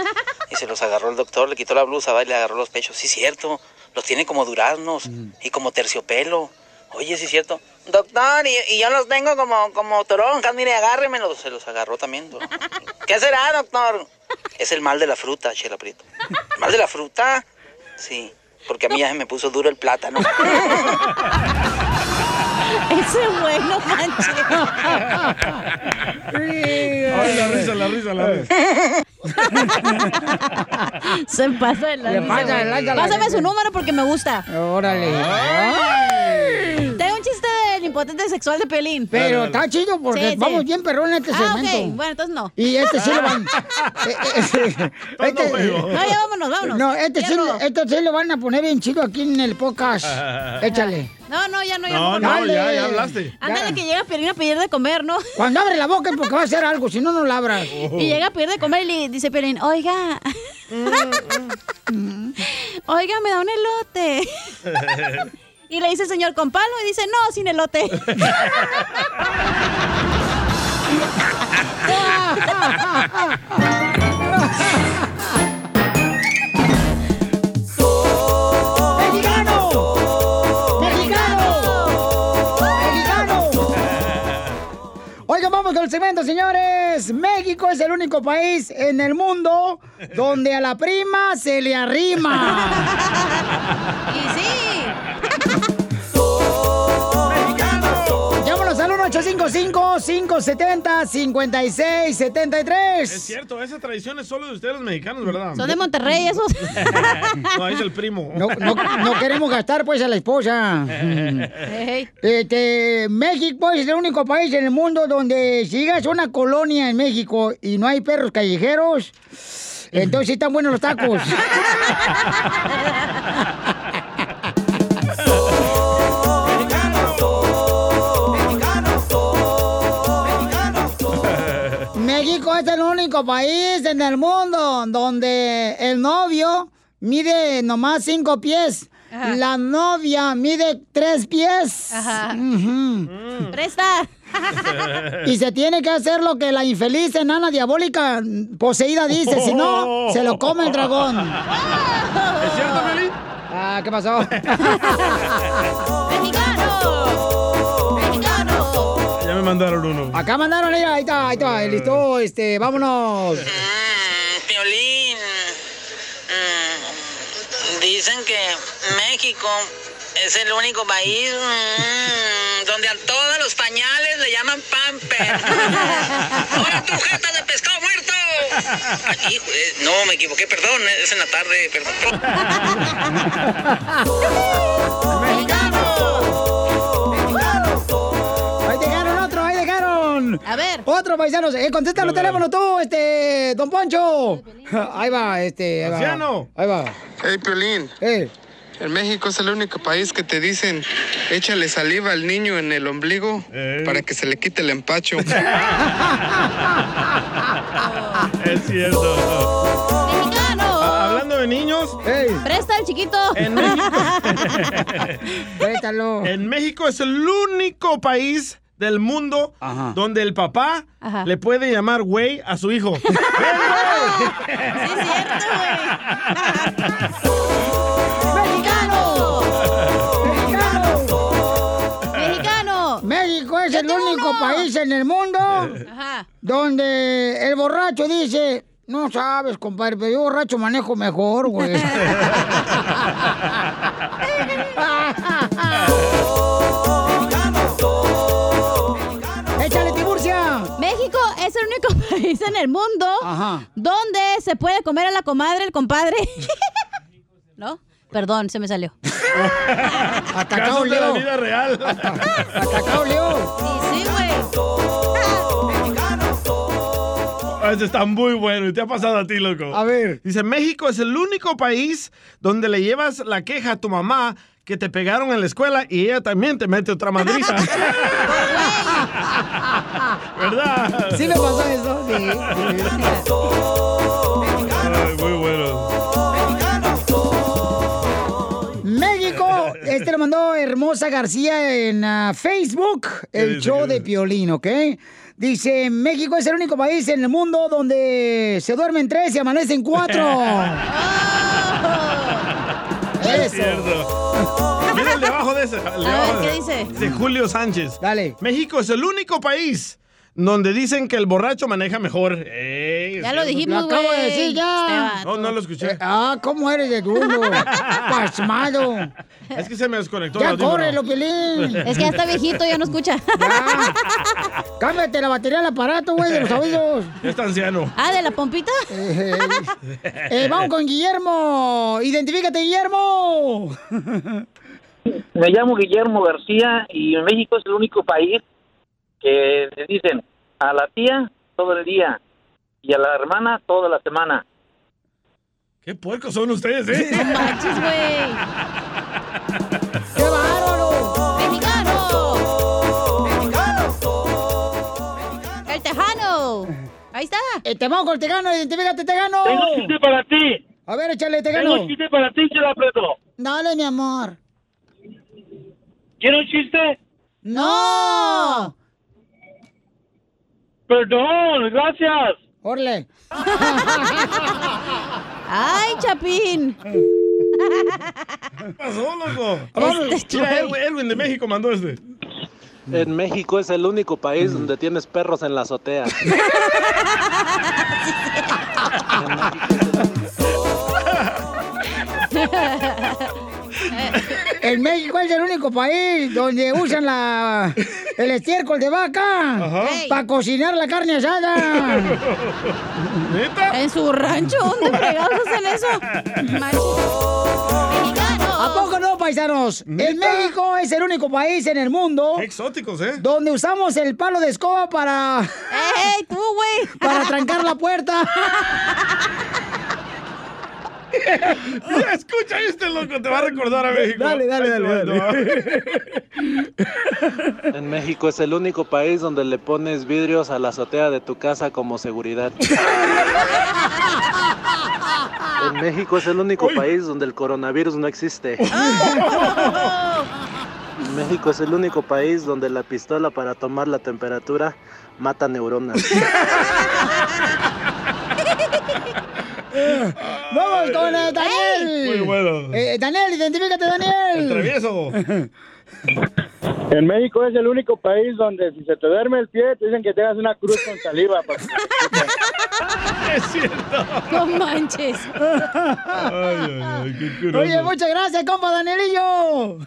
Y se los agarró el doctor, le quitó la blusa, va y le agarró los pechos. Sí, cierto, los tiene como duraznos y como terciopelo. Oye, sí es cierto. Doctor, y, y yo los tengo como, como toronjas, mire, agárremelos. Se los agarró también. do- ¿Qué será, doctor? Es el mal de la fruta, Chela Prieto. ¿El mal de la fruta? Sí, porque a mí ya se me puso duro el plátano. Ese bueno, manche. Ay, la risa, la risa, la risa. Se pasa la Pásame su número porque me gusta. Órale. Impotente sexual de Pelín. Pero está chido porque Sí, sí. vamos bien perrón en este Ah, segmento. ok. Bueno, entonces no. Y este sí lo van. eh, eh, este- No, ya vámonos, vámonos. No, este sí, no. este sí lo van a poner bien chido aquí en el podcast. Échale. No, no, ya no, ya No, mejor no, ya, ya hablaste. Ándale que llega Pelín a pedir de comer, ¿no? Cuando abre la boca es porque va a hacer algo, si no, no la abras. Y llega a pedir de comer y le dice Pelín, oiga. oiga, me da un elote. Y le dice el señor con palo y dice, no, sin elote. ¡Mexicano! ¡Mexicano! ¡Mexicano! Oigan, vamos con el segmento, señores. México es el único país en el mundo donde a la prima se le arrima. y sí. 1-855-570-5673. Es cierto, esa tradición es solo de ustedes los mexicanos, ¿verdad? Son de Monterrey esos. no, es el primo. No, no, no queremos gastar pues a la esposa. Este, México es el único país en el mundo donde si llegas a una colonia en México y no hay perros callejeros, entonces sí están buenos los tacos. es el único país en el mundo donde el novio mide nomás cinco pies. Ajá. La novia mide tres pies. Ajá. Presta. Y se tiene que hacer lo que la infeliz enana diabólica poseída dice, si no, se lo come el dragón. ¿Es cierto, Piolín? Ah, ¿qué pasó? Ya me mandaron uno. Acá mandaron, mira, ahí está, ahí está, listo, este, vámonos. Piolín, mm, dicen que México es el único país mm, donde a todos los pañales le llaman pamper. ¡Ahora tu jeta de pescado muerto! Eh, no, me equivoqué, perdón, es en la tarde, perdón. A ver. Otro paisanos. Eh, contesta los teléfonos tú, este, don Poncho. Ahí va, este, ahí va. Ahí va. Hey, Piolín. Eh. En México es el único país que te dicen échale saliva al niño en el ombligo para que se le quite el empacho. Es cierto. ¡Mexicano! Hablando de niños. Presta el chiquito. En México. Préstalo. En México es el único país del mundo donde el papá Ajá. le puede llamar güey a su hijo. ¡Mexicano! ¡Mexicano! México es el único país en el mundo Ajá. donde el borracho dice, No sabes, compadre, pero yo borracho manejo mejor, güey. país en el mundo donde se puede comer a la comadre, el compadre. ¿No? Perdón, se me salió. Atacado, Casos de la vida real. Atacado, Leo. Sí, sí, güey. Este está muy bueno y te ha pasado a ti, loco. A ver. Dice, México es el único país donde le llevas la queja a tu mamá que te pegaron en la escuela y ella también te mete otra madriza. ¿Verdad? Sí me pasó eso, sí. Ay, muy bueno. México, este lo mandó Hermosa García en ah, Facebook, el dice? show ¿Qué de? Piolín, ¿ok? Dice, México es el único país en el mundo donde se duermen tres y amanecen cuatro. Es Eso. cierto. Mira el de abajo de ese. el A ver, ¿qué de- dice? De Julio Sánchez. Dale. México es el único país donde dicen que el borracho maneja mejor. Ey, Ya es lo dijimos, Lo acabo de güey. decir ya. Este No, no lo escuché. Eh, ah, ¿cómo eres de duro? Pasmado. Es que se me desconectó. Ya audífono. córrelo, Piolín. Es que ya está viejito, ya no escucha. Cámbiate la batería del aparato, güey, de los oídos. Ya está anciano. Ah, ¿de la pompita? Eh, eh, vamos con Guillermo. Identifícate, Guillermo. Me llamo Guillermo García y México es el único país que dicen a la tía todo el día y a la hermana toda la semana. Qué puercos son ustedes, ¿eh? No manches, güey. ¡Qué bárbaro! El tejano. Ahí está. Te vamos con el Tegano, identifícate, Tegano. Tengo un chiste para ti. A ver, échale, Tengo Tegano. un chiste para ti, Chela Preto. Dale, mi amor. ¿Quieres un chiste? ¡No! Perdón, gracias. Orle. Ay, Chapín. ¿Qué pasó, loco? Este Mira, güey. Edwin, Edwin de México mandó este. En México es el único país donde tienes perros en la azotea. En México es el único país donde usan la, el estiércol de vaca para cocinar la carne asada. ¿Neta? En su rancho, ¿dónde fregados hacen eso? ¿A poco no, paisanos? En México es el único país en el mundo Qué exóticos, ¿eh? donde usamos el palo de escoba para, ¡Ey, tú, güey! para trancar la puerta. Mira, escucha este, loco. Te va a recordar a México. Dale, dale, dale. En México es el único país donde le pones vidrios a la azotea de tu casa como seguridad. En México es el único país donde el coronavirus no existe. México es el único país donde la pistola para tomar la temperatura mata neuronas. Vamos con Daniel. Muy bueno. Eh, Daniel, identifícate, Daniel. El travieso. En México es el único país donde si se te duerme el pie te dicen que tengas una cruz con saliva. para que- Es cierto. No manches. Ay, ay, ay, qué curioso. Oye, muchas gracias, compa Danielillo.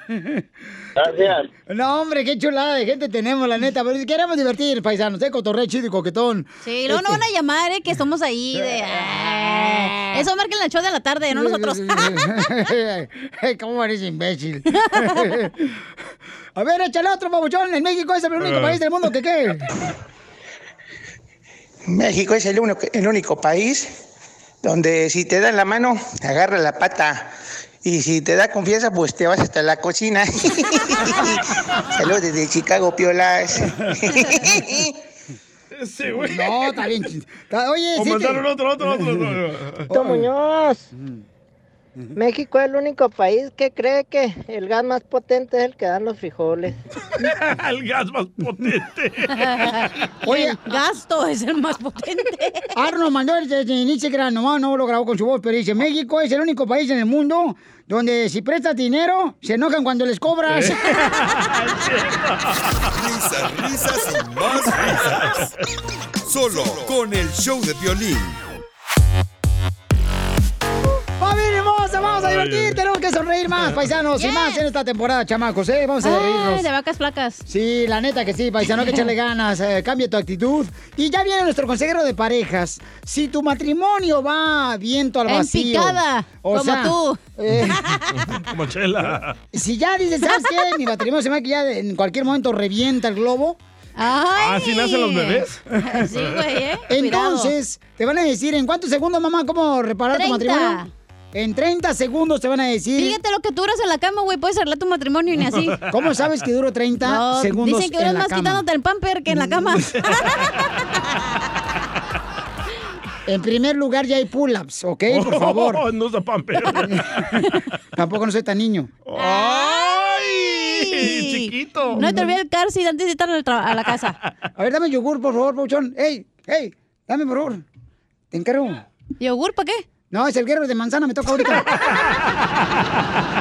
Gracias. No, hombre, qué chulada de gente tenemos, la neta. Pero queremos divertir, paisanos, ¿eh? Cotorreo chido y coquetón. Sí, luego no van a llamar, ¿eh? Que estamos ahí de... ah. Eso marca en el show de la tarde, no nosotros. ¿Cómo eres imbécil? A ver, échale otro, babuchón. En México es el único Ah. país del mundo que qué. México es el único, el único país donde si te dan la mano, te agarra la pata. Y si te da confianza, pues te vas hasta la cocina. Saludos desde Chicago, piolas. Ese güey. No, está bien. está- Oye, O sí. te- otro, otro, otro. otro. México es el único país que cree que el gas más potente es el que dan los frijoles. el gas más potente. Oye, El gasto es el más potente. Arno mandó el de Instagram, nomás no lo grabó con su voz, pero dice, México es el único país en el mundo donde si prestas dinero, se enojan cuando les cobras. Risas, risas y más risas. Solo con el show de violín. Divertir, tenemos que sonreír más, paisanos, y más en esta temporada, chamacos, ¿eh? Vamos a Ay, reírnos. de vacas flacas. Sí, la neta que sí, paisano, que echarle ganas, eh, cambia tu actitud. Y ya viene nuestro consejero de parejas. Si tu matrimonio va viento al En vacío. picada, o como sea, tú. eh, Como chela. si ya dices, ¿sabes qué? Mi matrimonio se me va que ya en cualquier momento revienta el globo. Ah, ¿sí nacen los bebés? Sí, güey, ¿eh? Entonces, te van a decir, ¿en cuántos segundos, mamá, cómo reparar tu 30. matrimonio? En 30 segundos te van a decir. Fíjate lo que duras en la cama, güey. Puedes arreglar tu matrimonio y ni así. ¿Cómo sabes que duro 30 No, segundos Dicen que duras más cama? quitándote el pamper que en la cama. En primer lugar, ya hay pull-ups, ¿ok? Por favor. Oh, no usa pamper. Tampoco no soy tan niño. ¡Ay! Chiquito. No te olvides el car seat antes de tra- a la casa. A ver, dame yogur, por favor, Pauchón. ¡Ey! ¡Ey! Dame, por favor. Te encargo. ¿Yogur para qué? No, es el guerrero de manzana, me toca ahorita.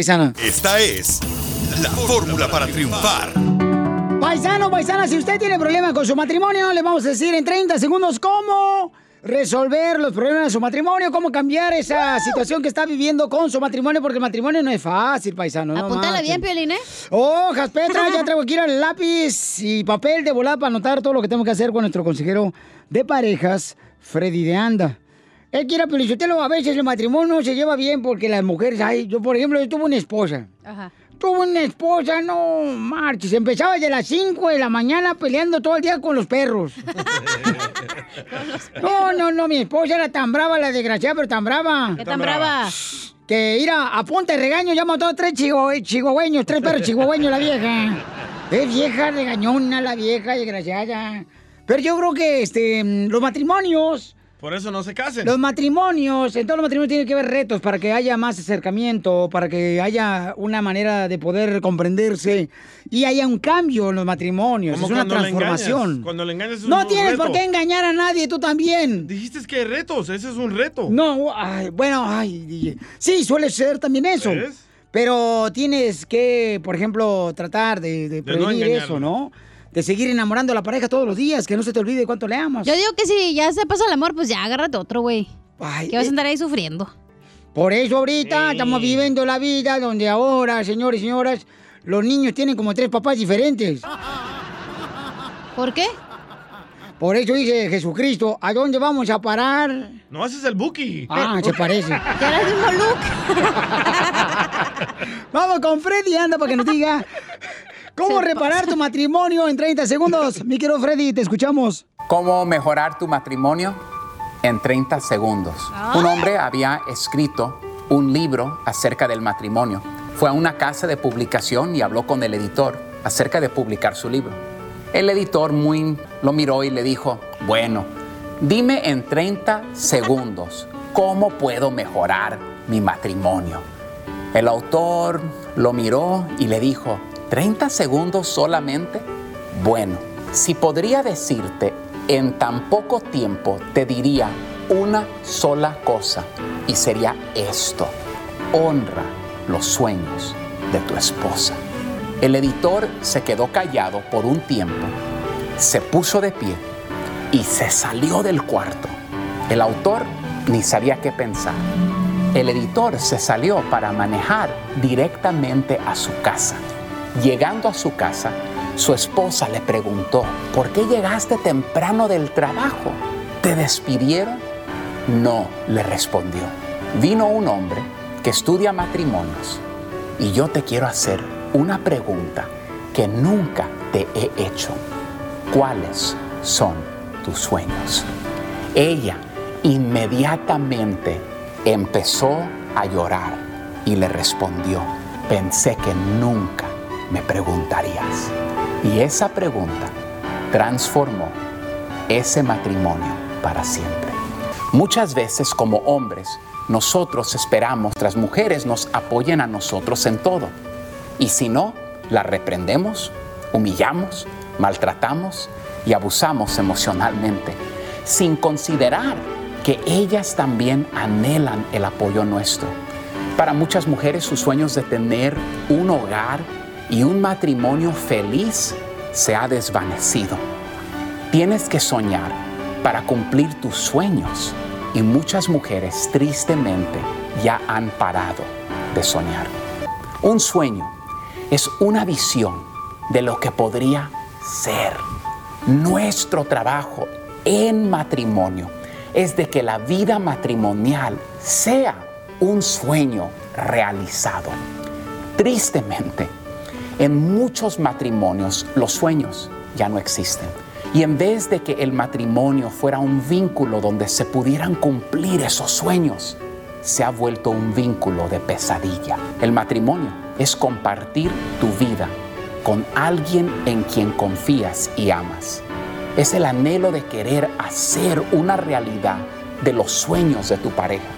paisana. Esta es la fórmula para triunfar. Paisano, paisana, si usted tiene problemas con su matrimonio, le vamos a decir en 30 segundos cómo resolver los problemas de su matrimonio, cómo cambiar esa situación que está viviendo con su matrimonio, porque el matrimonio no es fácil, paisano. no Apúntala bien, Piolín, ¿eh? Hojas, Petra, ya traigo aquí el lápiz y papel de volada para anotar todo lo que tengo que hacer con nuestro consejero de parejas, Freddy de Anda. Él quiere, pero a veces el matrimonio se lleva bien porque las mujeres, ay, yo por ejemplo, yo tuve una esposa. Ajá. Tuve una esposa, no marches. Empezaba desde las 5 de la mañana peleando todo el día con los perros. No, no, no, mi esposa era tan brava, la desgraciada, pero tan brava. ¿Qué tan brava? Que ir a, a punta de regaño ya mató a tres chihu- chihuahueños, tres perros chihuahueños la vieja. Es vieja regañona la vieja desgraciada. Pero yo creo que este, los matrimonios Por eso no se casen. los matrimonios, en todos los matrimonios tiene que haber retos para que haya más acercamiento, para que haya una manera de poder comprenderse y haya un cambio en los matrimonios. Como es una le transformación. engañas. Cuando le engañas es No un tienes por qué engañar a nadie, tú también. Dijiste que hay retos, ese es un reto. No, ay, bueno, ay, sí, suele ser también eso. ¿Ves? Pero tienes que, por ejemplo, tratar de, prevenir eso, ¿no? De seguir enamorando a la pareja todos los días, que no se te olvide cuánto le amas. Yo digo que si ya se pasa el amor, pues ya agárrate otro, güey. Que vas eh, a andar ahí sufriendo. Por eso ahorita estamos viviendo la vida donde ahora, señores y señoras, los niños tienen como tres papás diferentes. ¿Por qué? Por eso dice Jesucristo, ¿a dónde vamos a parar? No haces el Buki. Ah, se parece. El mismo look. Vamos con Freddy, anda para que nos diga cómo reparar tu matrimonio en 30 segundos. Mi querido Freddy, te escuchamos. ¿Cómo mejorar tu matrimonio? En 30 segundos. Un hombre había escrito un libro acerca del matrimonio. Fue a una casa de publicación y habló con el editor acerca de publicar su libro. El editor muy lo miró y le dijo, bueno, dime en 30 segundos cómo puedo mejorar mi matrimonio. El autor lo miró y le dijo, ¿30 segundos solamente? Bueno, si podría decirte en tan poco tiempo, te diría una sola cosa y sería esto. Honra los sueños de tu esposa. El editor se quedó callado por un tiempo, se puso de pie y se salió del cuarto. El autor ni sabía qué pensar. El editor se salió para manejar directamente a su casa. Llegando a su casa, su esposa le preguntó, ¿por qué llegaste temprano del trabajo? ¿Te despidieron? No, le respondió. Vino un hombre que estudia matrimonios y yo te quiero hacer una pregunta que nunca te he hecho. ¿Cuáles son tus sueños? Ella inmediatamente empezó a llorar y le respondió, pensé que nunca me preguntarías. Y esa pregunta transformó ese matrimonio para siempre. Muchas veces como hombres, nosotros esperamos que las mujeres nos apoyen a nosotros en todo. Y si no, la reprendemos, humillamos, maltratamos y abusamos emocionalmente, sin considerar que ellas también anhelan el apoyo nuestro. Para muchas mujeres sus sueños de tener un hogar y un matrimonio feliz se ha desvanecido. Tienes que soñar para cumplir tus sueños y muchas mujeres tristemente ya han parado de soñar. Un sueño es una visión de lo que podría ser. Nuestro trabajo en matrimonio es de que la vida matrimonial sea un sueño realizado. Tristemente, en muchos matrimonios los sueños ya no existen. Y en vez de que el matrimonio fuera un vínculo donde se pudieran cumplir esos sueños, se ha vuelto un vínculo de pesadilla. El matrimonio es compartir tu vida con alguien en quien confías y amas. Es el anhelo de querer hacer una realidad de los sueños de tu pareja.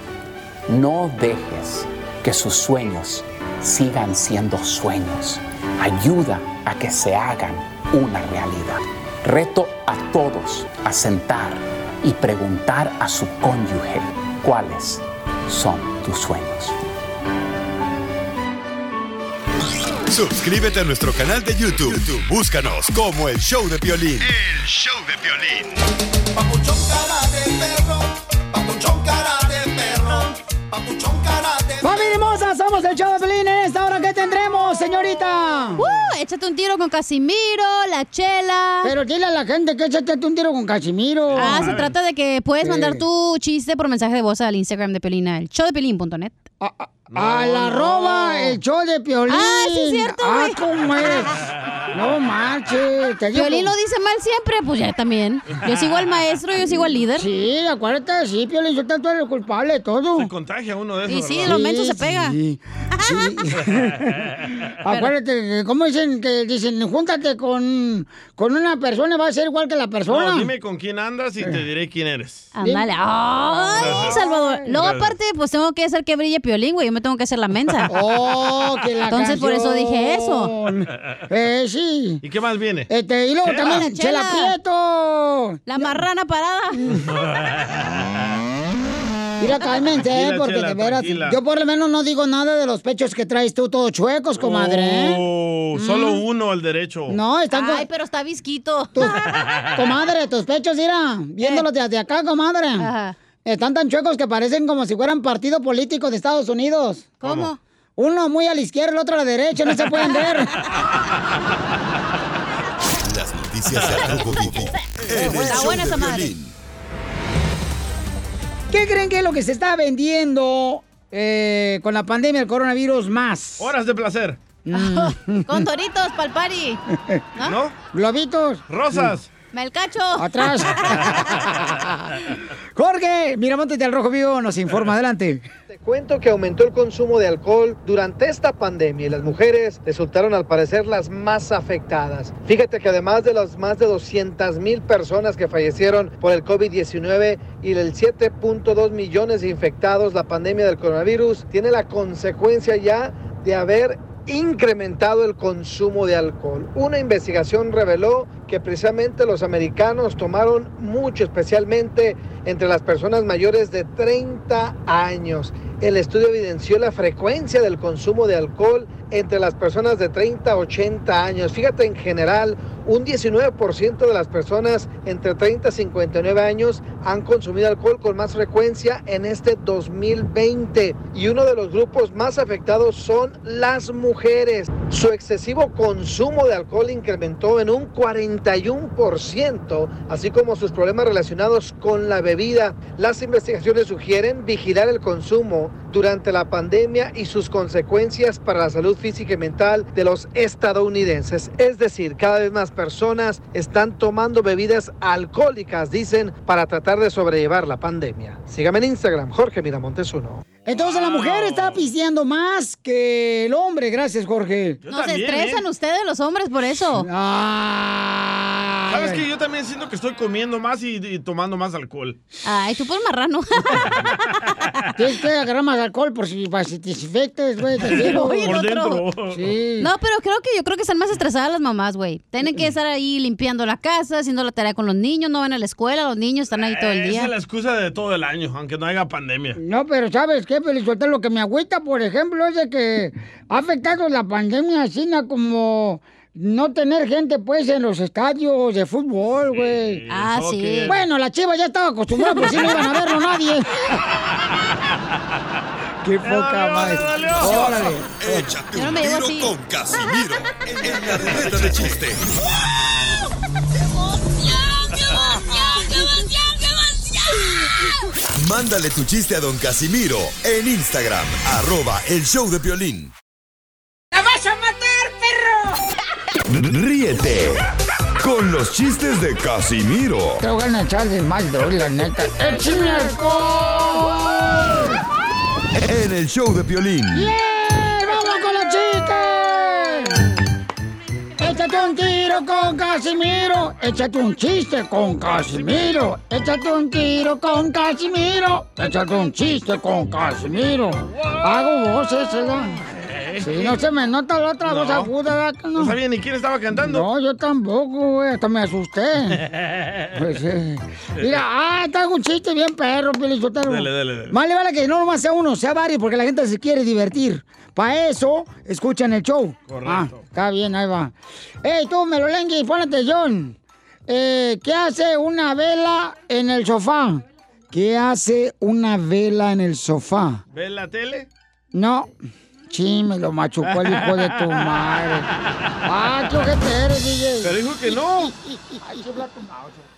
No dejes que sus sueños sigan siendo sueños. Ayuda a que se hagan una realidad. Reto a todos a sentar y preguntar a su cónyuge cuáles son tus sueños. Suscríbete a nuestro canal de YouTube. YouTube, Búscanos como el show de violín. El show de violín. Papuchón cara de perro, papuchón cara de perro, papuchón cara de ¡Familia hermosa! Somos el show de Pelín. En esta hora, ¿qué tendremos, señorita? Uh, échate un tiro con Casimiro, la chela. Pero dile a la gente que échate un tiro con Casimiro. Ah, se trata de que puedes mandar tu chiste por mensaje de voz al Instagram de Pelina, el showdepelín.net. A la arroba, el show de Piolín. Ah, sí, es cierto, Ah, güey. ¿cómo es? No marches. Te digo- Piolín lo dice mal siempre, pues ya también. Yo sigo al maestro, yo sigo al líder. Sí, acuérdate, sí, Piolín, yo tú eres el culpable de todo. Se contagia uno de esos. Y sí, ¿verdad? lo menso se pega. Sí, sí. Acuérdate, ¿cómo dicen que dicen, júntate con, con una persona, va a ser igual que la persona? No, dime con quién andas y te diré quién eres. Ándale. Ay, Salvador. Luego, aparte, pues tengo que hacer que brille Piolín, güey. Yo me tengo que hacer la mensa. Oh, que la Entonces, por eso dije eso. Eh, sí. ¿Y qué más viene? Este, y luego Chela. también, Chela. Chela Prieto. La marrana parada. Mira, cálmense, Tranquila, porque Chela, de veras, tranquila. yo por lo menos no digo nada de los pechos que traes tú todos chuecos, comadre. ¿eh? Oh, solo uno al derecho. No, están Ay, pero está visquito. Comadre, tus pechos, mira, viéndolos desde acá, comadre. Están tan chuecos que parecen como si fueran partido político de Estados Unidos. ¿Cómo? Uno muy a la izquierda, el otro a la derecha, no se pueden ver. Las noticias de Rojo Vivo. Está buena esa madre. ¿Qué creen que es lo que se está vendiendo eh, con la pandemia del coronavirus más? Horas de placer. Con toritos pa'l party. ¿No? Globitos. Rosas. Melcacho. Atrás. Jorge, Miramontes del Rojo Vivo nos informa. Adelante. Te cuento que aumentó el consumo de alcohol durante esta pandemia y las mujeres resultaron al parecer las más afectadas. Fíjate que además de las más de 200 mil personas que fallecieron por el COVID-19 y el 7.2 millones de infectados, la pandemia del coronavirus tiene la consecuencia ya de haber incrementado el consumo de alcohol. Una investigación reveló que precisamente los americanos tomaron mucho, especialmente entre las personas mayores de 30 años. El estudio evidenció la frecuencia del consumo de alcohol entre las personas de 30 a 80 años. Fíjate, en general, un 19% de las personas entre 30 y 59 años han consumido alcohol con más frecuencia en este 2020. Y uno de los grupos más afectados son las mujeres. Su excesivo consumo de alcohol incrementó en un 31%, así como sus problemas relacionados con la bebida. Las investigaciones sugieren vigilar el consumo durante la pandemia y sus consecuencias para la salud física y mental de los estadounidenses. Es decir, cada vez más personas están tomando bebidas alcohólicas, dicen, para tratar de sobrellevar la pandemia. Sígame en Instagram, Jorge Miramontes uno. Entonces la mujer está pisteando más que el hombre. Gracias, Jorge. No se estresan ustedes los hombres por eso. ¿Sabes que Yo también siento que estoy comiendo más y, y tomando más alcohol. Ay, tú por marrano. Tienes que agarrar más alcohol por si, para si te desinfectes, güey. te digo. Oye, el otro. Sí. No, pero creo que yo creo que están más estresadas las mamás, güey. Tienen que estar ahí limpiando la casa, haciendo la tarea con los niños, no van a la escuela, los niños están ahí todo el Esa día. es la excusa de todo el año, aunque no haya pandemia. No, pero ¿sabes qué, Pelizotelo? Lo que me agüita, por ejemplo, es de que ha afectado la pandemia así, na, como no tener gente, pues, en los estadios de fútbol, güey. Ah, sí. Bueno, la chiva ya estaba acostumbrada, pues, si no iban a verlo nadie. Qué poca más. Órale. Échate un tiro así. con Casimiro en la ruleta de chiste. Mándale tu chiste a don Casimiro en Instagram, arroba el show de violín. ¡La vas a matar, perro! Ríete con los chistes de Casimiro Te voy a echar de mal, droga, la neta. ¡Échame alcohol! En el show de violín. ¡Yeah! ¡Vamos con los chistes! Échate un tiro con Casimiro. Échate un chiste con Casimiro. Échate un tiro con Casimiro. Échate un chiste con Casimiro. Hago voces, ¿verdad? Sí, no se me nota la otra voz No. aguda, ¿verdad que no? No sabía ni quién estaba cantando. No, yo tampoco, güey. Hasta me asusté. Pues, eh. Mira, ah, hago un chiste bien perro, Pelizotero. Dale, dale, dale. Más le vale que no nomás sea uno, sea varios, porque la gente se quiere divertir. Para eso, escuchan el show. Correcto. Ah, está bien, ahí va. Ey, tú, Melolengui, pon atención. Eh, ¿Qué hace una vela en el sofá? ¿Qué hace una vela en el sofá? ¿Ves la tele? No. Sí, me lo machucó el hijo de tu madre. Ah, qué ojete eres, DJ. Pero dijo que no. Ay, tu.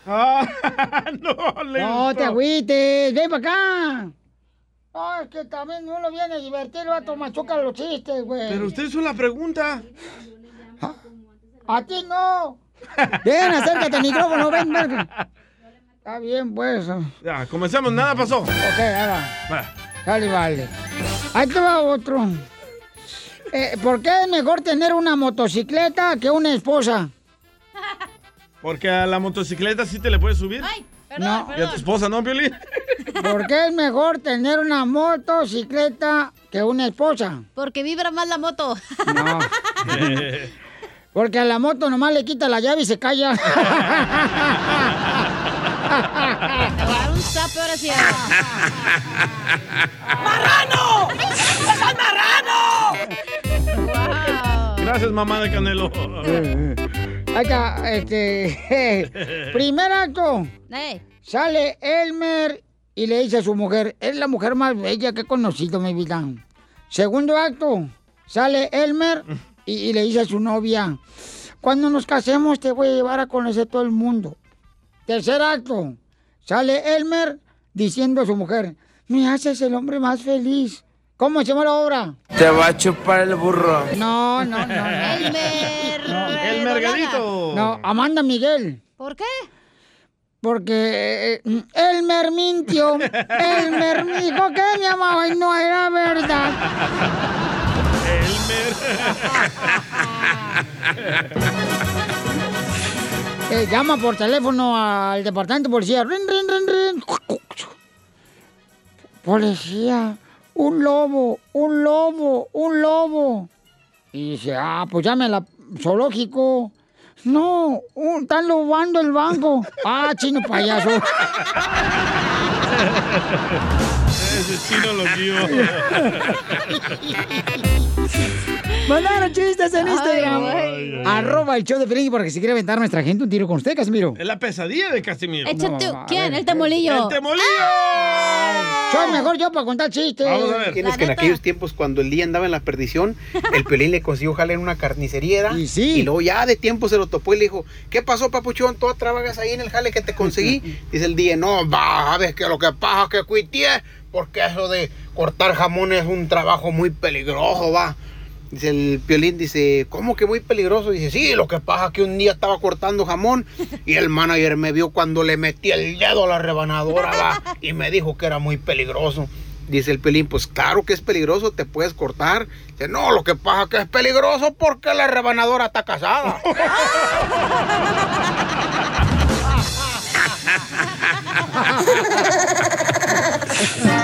Ah, no, le No gustó. te agüites, ven para acá. No, es que también uno viene a divertir, vato, machuca los chistes, güey. Pero usted hizo la pregunta. A ti no. Ven, acércate al micrófono, ven, ven. Está bien, pues. Ok, Ya, comenzamos, nada pasó. ahí va. Va. Dale, vale. Ahí te va otro. Eh, ¿Por qué es mejor tener una motocicleta que una esposa? Porque a la motocicleta sí te le puedes subir. no. Y a tu esposa, ¿no, Piolín? ¿Por qué es mejor tener una motocicleta que una esposa? Porque vibra más la moto. No. Porque a la moto nomás le quita la llave y se calla. Un ahora sí. ¡Marrano! ¡Es el marrano! Gracias, mamá de Canelo. Acá, este. primer acto. Ey. Sale Elmer y le dice a su mujer: Es la mujer más bella que he conocido mi vida. Segundo acto. Sale Elmer y, y le dice a su novia: Cuando nos casemos, te voy a llevar a conocer todo el mundo. Tercer acto. Sale Elmer diciendo a su mujer: Me haces el hombre más feliz. ¿Cómo se llama la obra? Te va a chupar el burro. No, no, no. Elmer. El mergadito. No, Amanda Miguel. ¿Por qué? Porque eh, Elmer mintió. Elmer me dijo que me amaba y no era verdad. Eh, llama por teléfono al departamento de policía. Rin, rin, rin, rin. Policía, un lobo, un lobo, un lobo. Y dice, ah, pues llame al zoológico. No, un- están lobando el banco. Ah, chino payaso. Ese chino lo vio. Mandaron chistes en Instagram. Ay, ay, ay. Arroba el show de Pelín porque si quiere aventar a nuestra gente un tiro con usted, Casimiro. Es la pesadilla de Casimiro. Échate, No, a ¿quién? ver. El temolillo. ¡El temolillo! Soy mejor yo para contar chistes. Tienes que en aquellos tiempos cuando el día andaba en la perdición, el Pelín le consiguió jale en una carnicería ¿verdad? Y luego ya de tiempo se lo topó y le dijo, ¿qué pasó papuchón? ¿Tú trabajas ahí en el jale que te conseguí? Dice el día, no, va, sabes que lo que pasa es que cuité, porque eso de cortar jamón es un trabajo muy peligroso, va. Dice el piolín, dice, ¿cómo que muy peligroso? Dice, sí, lo que pasa es que un día estaba cortando jamón y el manager me vio cuando le metí el dedo a la rebanadora, y me dijo que era muy peligroso. Dice el pelín, pues claro que es peligroso, te puedes cortar. Dice, no, lo que pasa es que es peligroso porque la rebanadora está casada.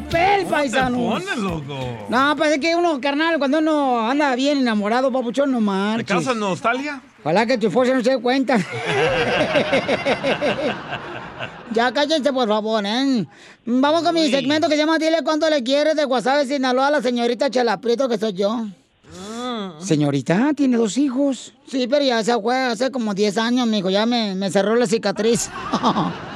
papel, paisano! pones, loco? No, pues es que uno, carnal, cuando uno anda bien enamorado, papuchón, no ¿Te marches. causa nostalgia? Ojalá que tu esposa no se dé cuenta. ya cállense, por favor, ¿eh? Vamos con mi segmento que se llama Dile cuánto le quieres de Guasave, Sinaloa, a la señorita Chela Prieto, que soy yo. Señorita, tiene dos hijos. Sí, pero ya se fue hace como 10 años, mijo. Ya me, me cerró la cicatriz.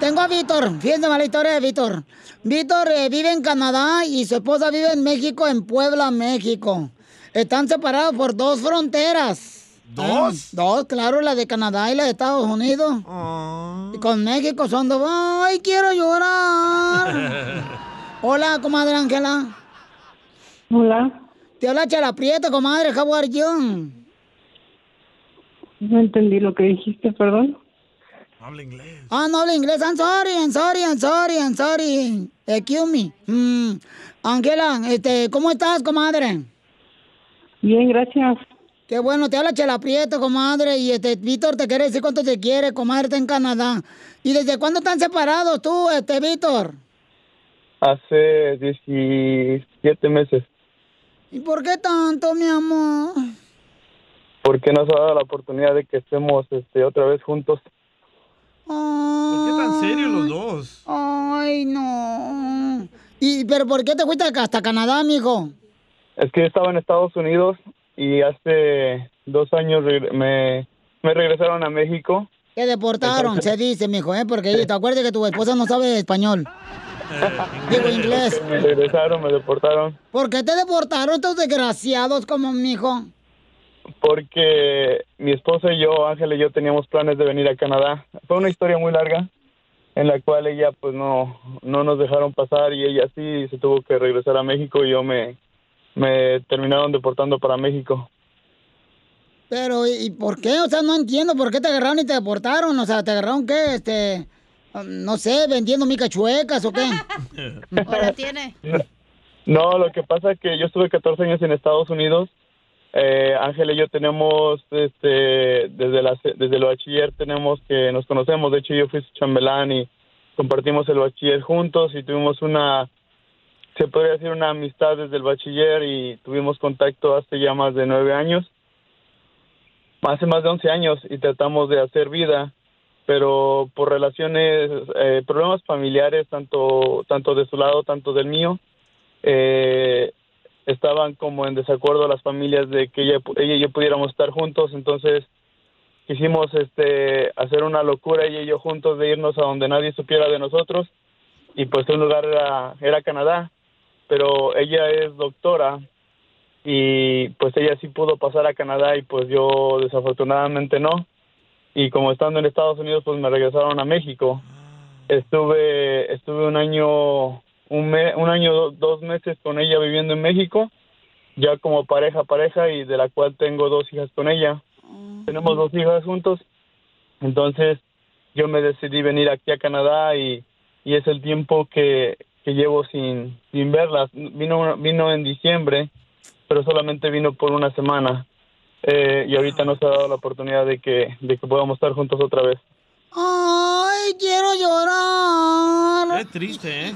Tengo a Víctor. Fíjense la historia de Víctor. Víctor eh, vive en Canadá y su esposa vive en México, en Puebla, México. Están separados por dos fronteras. ¿Dos? dos, claro, la de Canadá y la de Estados Unidos. Y con México son dos. ¡Ay, quiero llorar! Hola, comadre Ángela. Hola. Te habla Chela Prieto, comadre. How are you? No entendí lo que dijiste, perdón. Ah, no habla inglés. I'm sorry, I'm sorry, I'm sorry, I'm sorry. Excuse me. Mm, Ángela, este, ¿cómo estás, comadre? Bien, gracias. Qué bueno, te habla Chela Prieto, comadre. Y este, Víctor te quiere decir cuánto te quiere, comadre, está en Canadá. ¿Y desde cuándo están separados tú, este, Víctor? Hace 17 meses. ¿Y por qué tanto, mi amor? ¿Por qué nos ha dado la oportunidad de que estemos este, otra vez juntos? ¿Por qué tan serios los dos? Ay, no. ¿Y pero por qué te fuiste hasta Canadá, mijo? Es que yo estaba en Estados Unidos y hace dos años me, me regresaron a México. Te deportaron, se dice, mijo, ¿eh? Porque te acuerdas que tu esposa no sabe español. Digo inglés. Me regresaron, me deportaron ¿Por qué te deportaron estos desgraciados como mijo? porque mi esposa y yo, Ángel y yo, teníamos planes de venir a Canadá. Fue una historia muy larga en la cual ella pues no, no nos dejaron pasar y ella sí se tuvo que regresar a México y yo me, me terminaron deportando para México. Pero, ¿y por qué? O sea, no entiendo por qué te agarraron y te deportaron. O sea, ¿te agarraron qué? Este, um, no sé, vendiendo micas chuecas o qué. Ahora tiene. No, lo que pasa es que yo estuve 14 años en Estados Unidos. Eh, Ángel y yo tenemos, este, desde, la, desde el bachiller tenemos que nos conocemos. De hecho, yo fui su chambelán y compartimos el bachiller juntos y tuvimos una, se podría decir una amistad desde el bachiller y tuvimos contacto hace ya más de nueve años. Hace más de 11 años y tratamos de hacer vida, pero por relaciones, eh, problemas familiares, tanto, tanto de su lado, tanto del mío, eh, estaban como en desacuerdo las familias de que ella, ella y yo pudiéramos estar juntos, entonces quisimos este hacer una locura ella y yo juntos de irnos a donde nadie supiera de nosotros y pues un lugar era, era Canadá, pero ella es doctora y pues ella sí pudo pasar a Canadá y pues yo desafortunadamente no y como estando en Estados Unidos pues me regresaron a México. Estuve estuve un año un, me- un año do- dos meses con ella viviendo en México ya como pareja pareja y de la cual tengo dos hijas con ella tenemos dos hijas juntos entonces yo me decidí venir aquí a Canadá y y es el tiempo que, que llevo sin, sin verlas. Vino, vino en diciembre, pero solamente vino por una semana. Eh, y ahorita nos ha dado la oportunidad de que, de que podamos estar juntos otra vez. Ay, quiero llorar. Qué triste, ¿eh?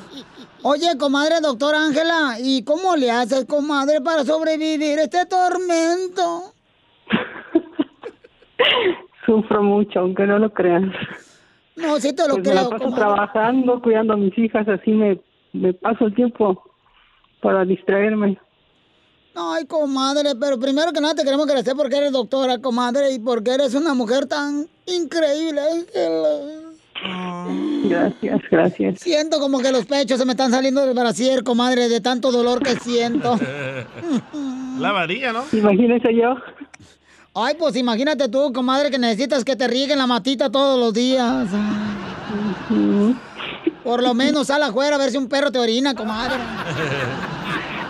Oye, comadre doctora Ángela, ¿y cómo le haces, comadre, para sobrevivir este tormento? Sufro mucho, aunque no lo crean. No, sí te lo Pues me la creo, paso comadre. trabajando, cuidando a mis hijas, así me, me paso el tiempo para distraerme. Ay, comadre, pero primero que nada te queremos agradecer porque eres doctora, comadre, y porque eres una mujer tan increíble, Ángela. Gracias, gracias. Siento como que los pechos se me están saliendo del brasier, comadre, de tanto dolor que siento. La varilla, ¿no? Imagínese yo. Ay, pues imagínate tú, comadre, que necesitas que te rieguen la matita todos los días. Por lo menos sal afuera a ver si un perro te orina, comadre.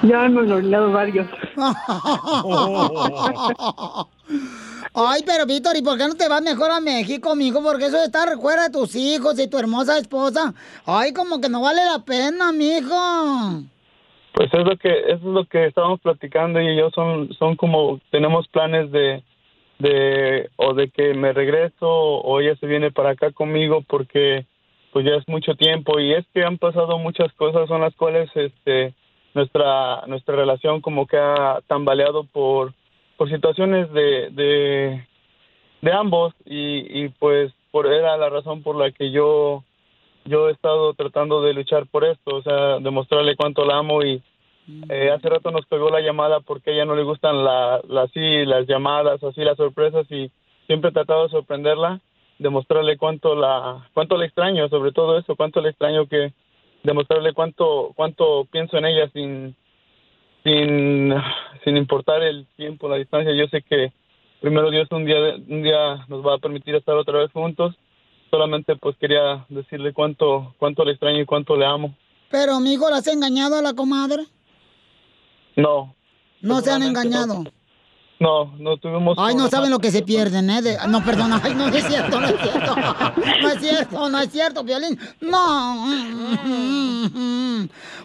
Ya me he orinado varios. Ay, pero Víctor, ¿y por qué no te vas mejor a México, mijo? Porque eso de estar fuera de tus hijos y tu hermosa esposa, ay, como que no vale la pena, mijo. Pues es lo que eso es lo que estábamos platicando y yo son son como tenemos planes de de o de que me regreso o ella se viene para acá conmigo porque pues ya es mucho tiempo y es que han pasado muchas cosas son las cuales este nuestra nuestra relación como que ha tambaleado por por situaciones de de, de ambos y, y pues por era la razón por la que yo yo he estado tratando de luchar por esto, o sea, demostrarle cuánto la amo y eh, hace rato nos pegó la llamada porque a ella no le gustan la, la- así las llamadas, así las sorpresas y siempre he tratado de sorprenderla, demostrarle cuánto la cuánto le extraño, sobre todo eso, cuánto le extraño que demostrarle cuánto cuánto pienso en ella sin sin sin importar el tiempo, la distancia. Yo sé que primero Dios un día un día nos va a permitir estar otra vez juntos. Solamente pues quería decirle cuánto cuánto le extraño y cuánto le amo. Pero, mijo, ¿la has engañado a la comadre? No, No se han engañado. no, no tuvimos Ay, no saben lo que se pierden, ¿eh? De- No, perdona. Ay, no, no es cierto, no es cierto. No es cierto, no es cierto, Violín. No.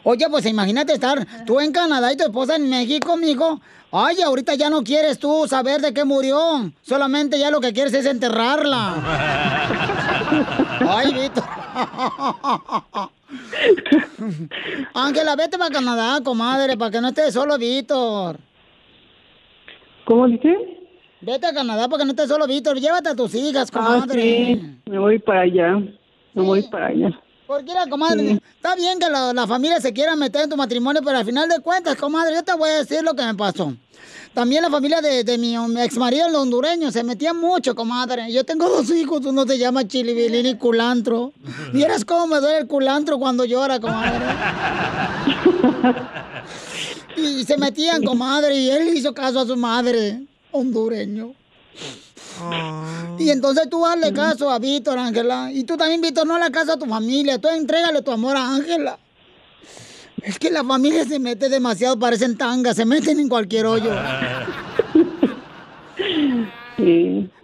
Oye, pues imagínate estar tú en Canadá y tu esposa en México, mijo. Ay, ahorita ya no quieres tú saber de qué murió. Solamente ya lo que quieres es enterrarla. Ay, Víctor. Ángela, vete para Canadá, comadre, para que no estés solo, Víctor. ¿Cómo dice? Vete a Canadá para que no estés solo, Víctor. Llévate a tus hijas, Ah, comadre. sí, me voy para allá. Me voy para allá. Porque mira, comadre, está bien que la, la familia se quiera meter en tu matrimonio, pero al final de cuentas, comadre, yo te voy a decir lo que me pasó. También la familia de, de mi ex marido, el hondureño, se metía mucho, comadre. Yo tengo dos hijos, uno se llama Chilibilín y Culantro. Vieras cómo me duele el culantro cuando llora, comadre. Y se metían, comadre, y él hizo caso a su madre, hondureño. Y entonces tú hazle caso a Víctor, Ángela. Y tú también, Víctor, no le hagas caso a tu familia. Tú entrégale tu amor a Ángela. Es que la familia se mete demasiado, parecen tangas, se meten en cualquier hoyo.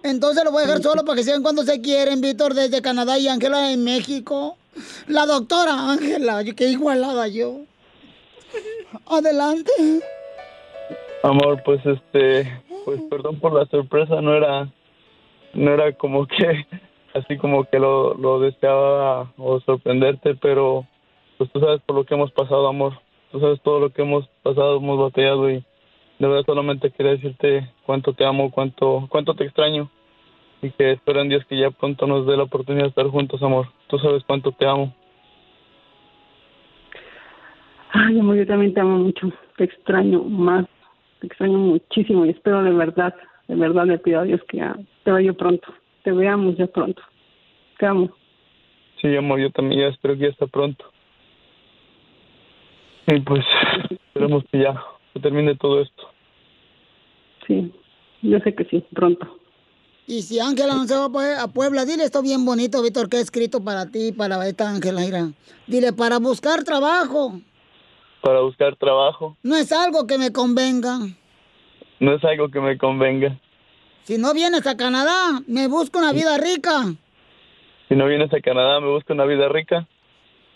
Entonces lo voy a dejar solo para que sean cuando se quieren, Víctor, desde Canadá y Ángela en México. La doctora Ángela, yo- qué igualada yo. Adelante. Amor, pues este, pues perdón por la sorpresa, no era, no era como que, así como que lo, lo deseaba o sorprenderte, pero pues tú sabes por lo que hemos pasado, amor, tú sabes todo lo que hemos pasado, hemos batallado y de verdad solamente quería decirte cuánto te amo, cuánto, cuánto te extraño y que espero en Dios que ya pronto nos dé la oportunidad de estar juntos, amor. Tú sabes cuánto te amo. Ay, amor, yo también te amo mucho. Te extraño más. Te extraño muchísimo y espero de verdad, de verdad le pido a Dios que ya te vea yo pronto. Te veamos ya pronto. Te amo. Sí, amor, yo también ya espero que ya está pronto. Y pues esperemos que ya se termine todo esto. Sí, yo sé que sí, pronto. Y si Ángela no se va a Pue- a Puebla, dile esto bien bonito, Víctor, que he escrito para ti, para esta Ángela. Dile, para buscar trabajo. Para buscar trabajo No es algo que me convenga. no es algo que me convenga. Si no vienes a Canadá, me busco una vida rica. Si no vienes a Canadá, me busco una vida rica.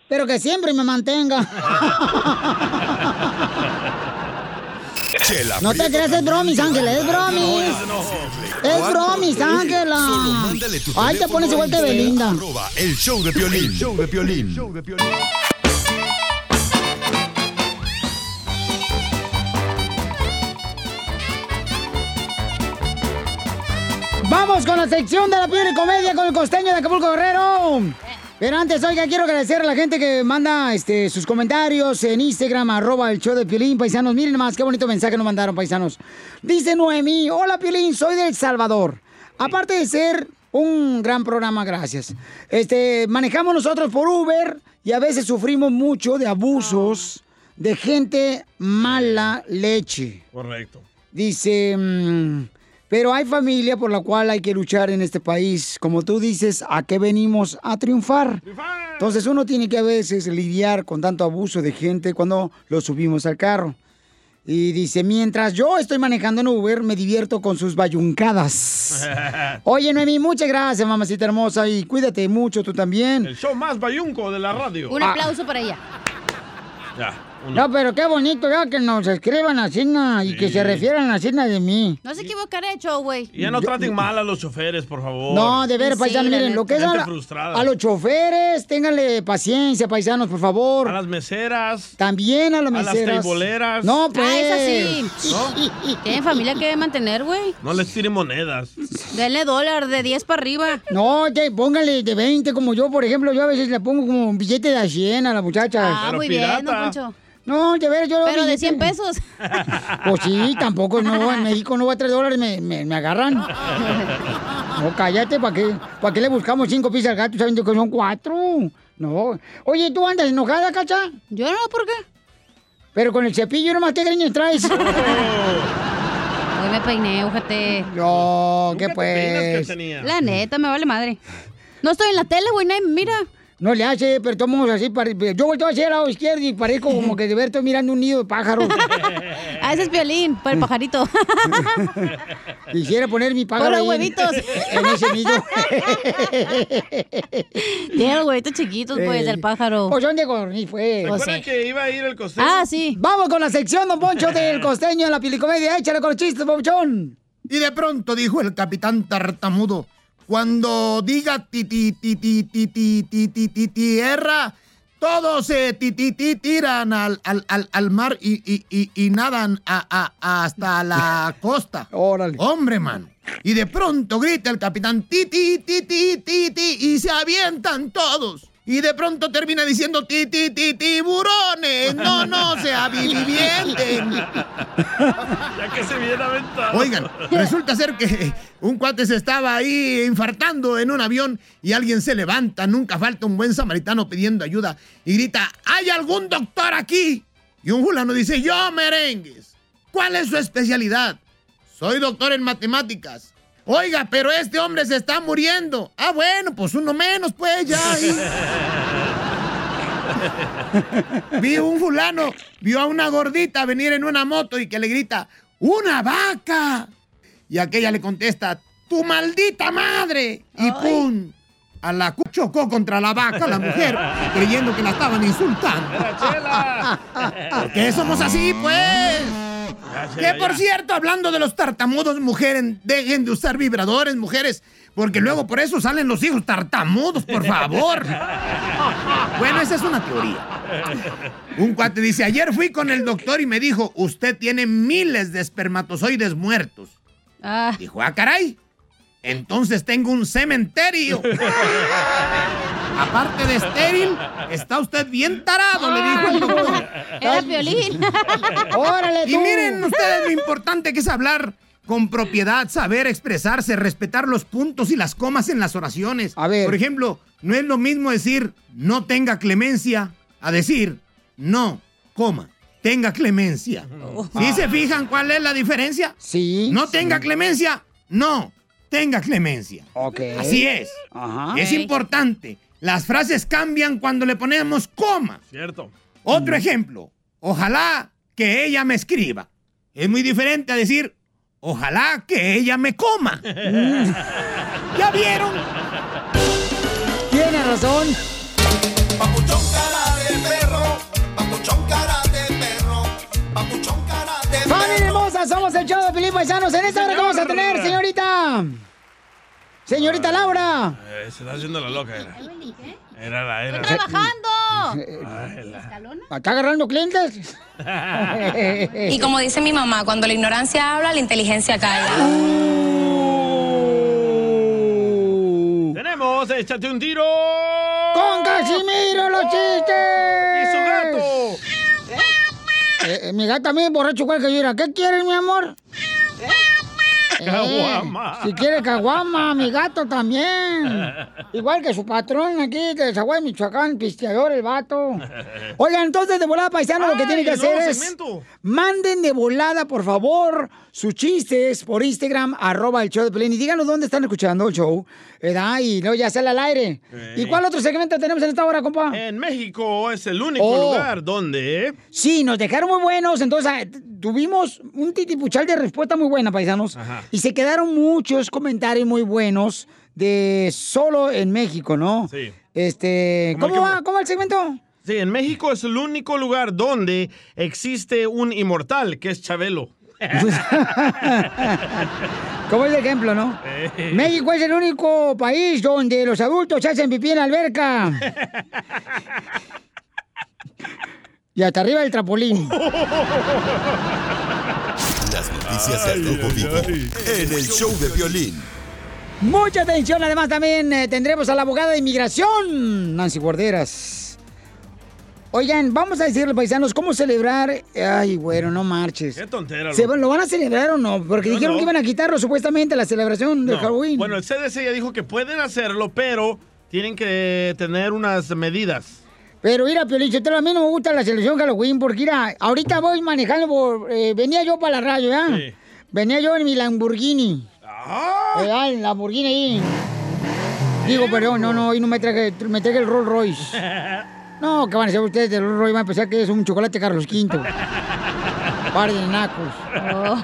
pero que siempre me mantenga. Chela No te creas, es bromis, Ángela, es bromis. Es ¿Cuánto bromis? Ángela. Ay, te pones igual que Instagram, Belinda. arroba el show de Piolín. El show de Piolín. Vamos con la sección de la piel y comedia con el costeño de Acapulco Guerrero. Pero antes, oiga, quiero agradecer a la gente que manda este, sus comentarios en Instagram, arroba el show de Piolín, paisanos. Miren más, qué bonito mensaje nos mandaron, paisanos. Dice Noemí, hola Piolín, soy del Salvador. Aparte de ser un gran programa, gracias. Este, manejamos nosotros por Uber y a veces sufrimos mucho de abusos de gente mala leche. Correcto. Dice, mm, pero hay familia por la cual hay que luchar en este país. Como tú dices, ¿a qué venimos? A triunfar. Entonces uno tiene que a veces lidiar con tanto abuso de gente cuando lo subimos al carro. Y dice, mientras yo estoy manejando en Uber, me divierto con sus bayuncadas. Oye, Noemi, muchas gracias, mamacita hermosa, y cuídate mucho tú también. El show más bayunco de la radio. Un aplauso para ella. Ya. No, pero qué bonito ya que nos escriban así na, y que se refieran así na de mí. No se equivocaré, show, güey. Y ya no traten mal a los choferes, por favor. No, de ver, Sí, paisanos, miren, lo que es a, los choferes, ténganle paciencia, paisanos, por favor. A las meseras. También a las A las meseras. teiboleras. No, pues. Ah, es así. Tienen familia que mantener, güey. No les tiren monedas. Denle dólar de 10 para arriba. No, que póngale de 20 como yo, por ejemplo, yo a veces le pongo como un billete de a 100 a la muchacha. Ah, muy bien, don Poncho. No, de ver, yo... Pero de billete- 100 pesos. Pues sí, tampoco, no, en México no va a 3 dólares, me, me, me agarran. No, cállate, ¿para qué, ¿para qué le buscamos cinco pizzas al gato sabiendo que son cuatro? No. Oye, ¿tú andas enojada, cacha? Yo no, ¿por qué? Pero con el cepillo nomás, ¿qué greñas traes? Hoy me peiné, ojete. No, ¿qué pues? La neta, me vale madre. No estoy en la tele, güey, nadie me mira. No le hace, pero tomamos así. pare- Yo volteo hacia el lado izquierdo y parezco como que de ver estoy mirando un nido de pájaros. Ah, ese es violín, para el pajarito. Quisiera poner mi pájaro Por los ahí en- huevitos. En, ese nido. Tiene los huevitos chiquitos, pues, Eh, del pájaro. Pues son de gorni, pues. ¿Recuerdan que iba a ir el costeño? Ah, sí. Vamos con la sección, don Poncho, del costeño en la pilicomedia. Échale con los chistes, Ponchón. Y de pronto dijo el capitán tartamudo, cuando diga ti ti ti ti ti ti ti ti ti tierra, todos se ti ti ti tiran al, al, al, al mar y, y, y, y nadan a, a- hasta la costa. Órale. Hombre, man. Y de pronto grita el capitán ti ti ti ti ti ti y se avientan todos. Y de pronto termina diciendo ti ti ti tiburones, no no se avivienten. Ya que se viene aventado. Oigan, resulta ser que un cuate se estaba ahí infartando en un avión y alguien se levanta, nunca falta un buen samaritano pidiendo ayuda y grita, ¿hay algún doctor aquí? Y un fulano dice, yo merengues. ¿Cuál es su especialidad? Soy doctor en matemáticas. Oiga, pero este hombre se está muriendo. Ah, bueno, pues uno menos, pues ya. ahí. Vi un fulano, vio a una gordita venir en una moto y que le grita, ¡una vaca! Y aquella le contesta, ¡tu maldita madre! Y ¡pum! A la chocó contra la vaca la mujer, creyendo que la estaban insultando. ¿Por qué somos así, pues? Que por cierto, hablando de los tartamudos, mujeres, dejen de usar vibradores, mujeres, porque luego por eso salen los hijos tartamudos, por favor. Bueno, esa es una teoría. Un cuate dice, ayer fui con el doctor y me dijo, usted tiene miles de espermatozoides muertos. Dijo, ah, caray. Entonces tengo un cementerio. Aparte de estéril, está usted bien tarado, le dijo el doctor. Era violín. Órale, Y tú. miren ustedes lo importante que es hablar con propiedad, saber expresarse, respetar los puntos y las comas en las oraciones. A ver. Por ejemplo, no es lo mismo decir no tenga clemencia a decir no, coma, tenga clemencia. ¿Sí se fijan cuál es la diferencia? Sí. No tenga clemencia, no, tenga clemencia. Ok. Así es. Es Ok. importante. Las frases cambian cuando le ponemos coma. Cierto. Otro ejemplo. Ojalá que ella me escriba. Es muy diferente a decir, ojalá que ella me coma. Mm. ¿Ya vieron? Tiene razón. Papuchón cara de perro, papuchón cara de perro, papuchón cara de perro. ¡Familia hermosa! Somos el show de Felipe Paisanos. En esta hora vamos a tener, señorita. Señorita Laura. Eh, se está haciendo la loca, era. Era la, era. ¡Estoy trabajando! Ay, la- ¿Está agarrando clientes? Y como dice mi mamá, cuando la ignorancia habla, la inteligencia calla. Tenemos, échate un tiro. ¡Con Casimiro los chistes! ¡Y su gato! Eh, eh, mi gata también borracho igual que yo. era, ¿Qué quieres, mi amor? Eh, Caguama. si quiere caguama, mi gato también. Igual que su patrón aquí de Zaguay, Michoacán, pisteador el vato. Oigan, entonces de volada, paisano, lo que tienen que hacer es... segmento. Manden de volada, por favor, sus chistes por Instagram, arroba el show de Pelín. Y díganos dónde están escuchando el show, ¿verdad? Y no, ya sale al aire. ¿Y cuál otro segmento tenemos en esta hora, compa? En México es el único Oh. lugar donde... Sí, nos dejaron muy buenos, entonces ah, tuvimos un titipuchal de respuesta muy buena, paisanos. Ajá. Y se quedaron muchos comentarios muy buenos de solo en México, ¿no? Sí. Este, ¿Cómo ¿cómo que- va? ¿Cómo va el segmento? Sí, en México es el único lugar donde existe un inmortal, que es Chabelo. ¿Cómo es el ejemplo, no? Eh. México es el único país donde los adultos hacen pipí en la alberca. y hasta arriba del trapolín. Las noticias del Grupo Vivo en el show de violín. Mucha atención, además también eh, tendremos a la abogada de inmigración, Nancy Guarderas. Oigan, vamos a decirle, paisanos, cómo celebrar... Ay, bueno, no marches. Qué tontera. ¿Se, loco. ¿Lo van a celebrar o no? Porque Yo dijeron no. que iban a quitarlo supuestamente la celebración de No. Halloween. Bueno, el CDC ya dijo que pueden hacerlo, pero tienen que tener unas medidas. Pero mira, Piolichotelo, a mí no me gusta la celebración Halloween porque mira, ahorita voy manejando por... eh, venía yo para la radio, ¿ya? Sí. Venía yo en mi Lamborghini. Ah. Eh, el Lamborghini ahí. Digo, perdón, no, no, hoy no me traje, me traje el Rolls Royce. No, ¿qué van a hacer ustedes del Rolls Royce? Van a pensar que es un chocolate Carlos V. Par de nacos. Oh.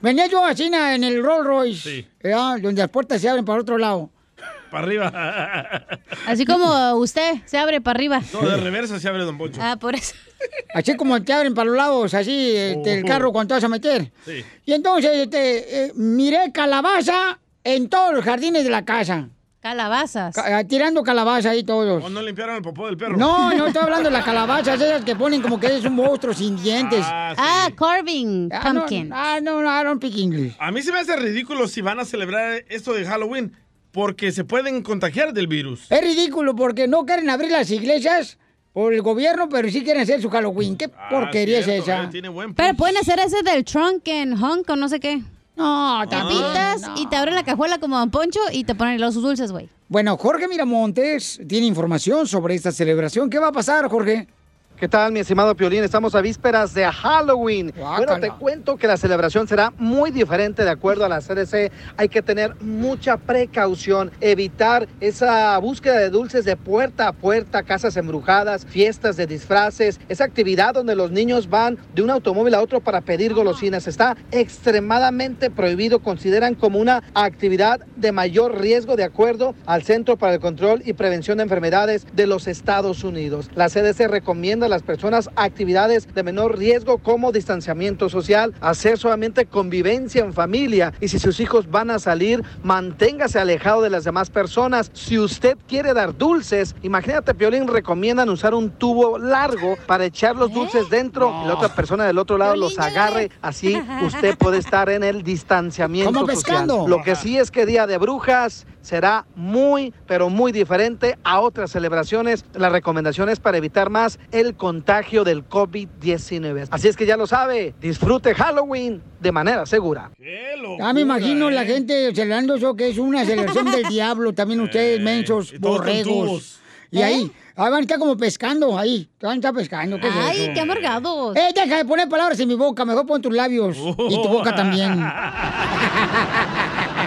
Venía yo así na, en el Rolls Royce, Sí. ¿verdad? donde las puertas se abren para otro lado. Para arriba. Así como usted se abre para arriba. No, de reversa se abre Don Poncho. Ah, por eso. Así como te abren para los lados, así, este, el Oh. carro cuando te vas a meter. Sí. Y entonces, este, eh, miré calabaza en todos los jardines de la casa. Calabazas. Ca- ah, tirando calabaza ahí todos. ¿O no limpiaron el popó del perro? No, no estoy hablando de las calabazas, esas que ponen como que es un monstruo sin dientes. Ah, Ah, sí. carving Ah, pumpkin. Ah, no, no, I don't speak English. A mí se me hace ridículo si van a celebrar esto de Halloween porque se pueden contagiar del virus. Es ridículo porque no quieren abrir las iglesias por el gobierno, pero sí quieren hacer su Halloween. ¿Qué porquería Ah, cierto, es esa? eh, tiene buen Pero pueden hacer ese del trunk en honk o no sé qué. No, Te pintas y te abren la cajuela como Don Poncho y te ponen los dulces, güey. Bueno, Jorge Miramontes tiene información sobre esta celebración. ¿Qué va a pasar, Jorge? ¿Qué tal, mi estimado Piolín? Estamos a vísperas de Halloween. Bueno, te cuento que la celebración será muy diferente de acuerdo a la CDC. Hay que tener mucha precaución, evitar esa búsqueda de dulces de puerta a puerta, casas embrujadas, fiestas de disfraces, esa actividad donde los niños van de un automóvil a otro para pedir golosinas. Está extremadamente prohibido, consideran como una actividad de mayor riesgo de acuerdo al Centro para el Control y Prevención de Enfermedades de los Estados Unidos. La CDC recomienda las personas actividades de menor riesgo como distanciamiento social, hacer solamente convivencia en familia y si sus hijos van a salir, manténgase alejado de las demás personas. Si usted quiere dar dulces, imagínate, Piolín, recomiendan usar un tubo largo para echar los dulces dentro y la otra persona del otro lado los agarre. Así usted puede estar en el distanciamiento social. pescando. Lo que sí es que Día de Brujas será muy, pero muy diferente a otras celebraciones. La recomendación es para evitar más el contagio del COVID-19. Así es que ya lo sabe, disfrute Halloween de manera segura. Ya me imagino la gente celebrando eso que es una celebración del diablo. También ustedes, mensos, y todos con borregos. Y ¿Eh? ahí, ahí van a estar como pescando, ahí. Van a estar pescando. ¿qué es Ay, eso? qué amargados. Eh, deja de poner palabras en mi boca, mejor pon tus labios. Y tu boca también.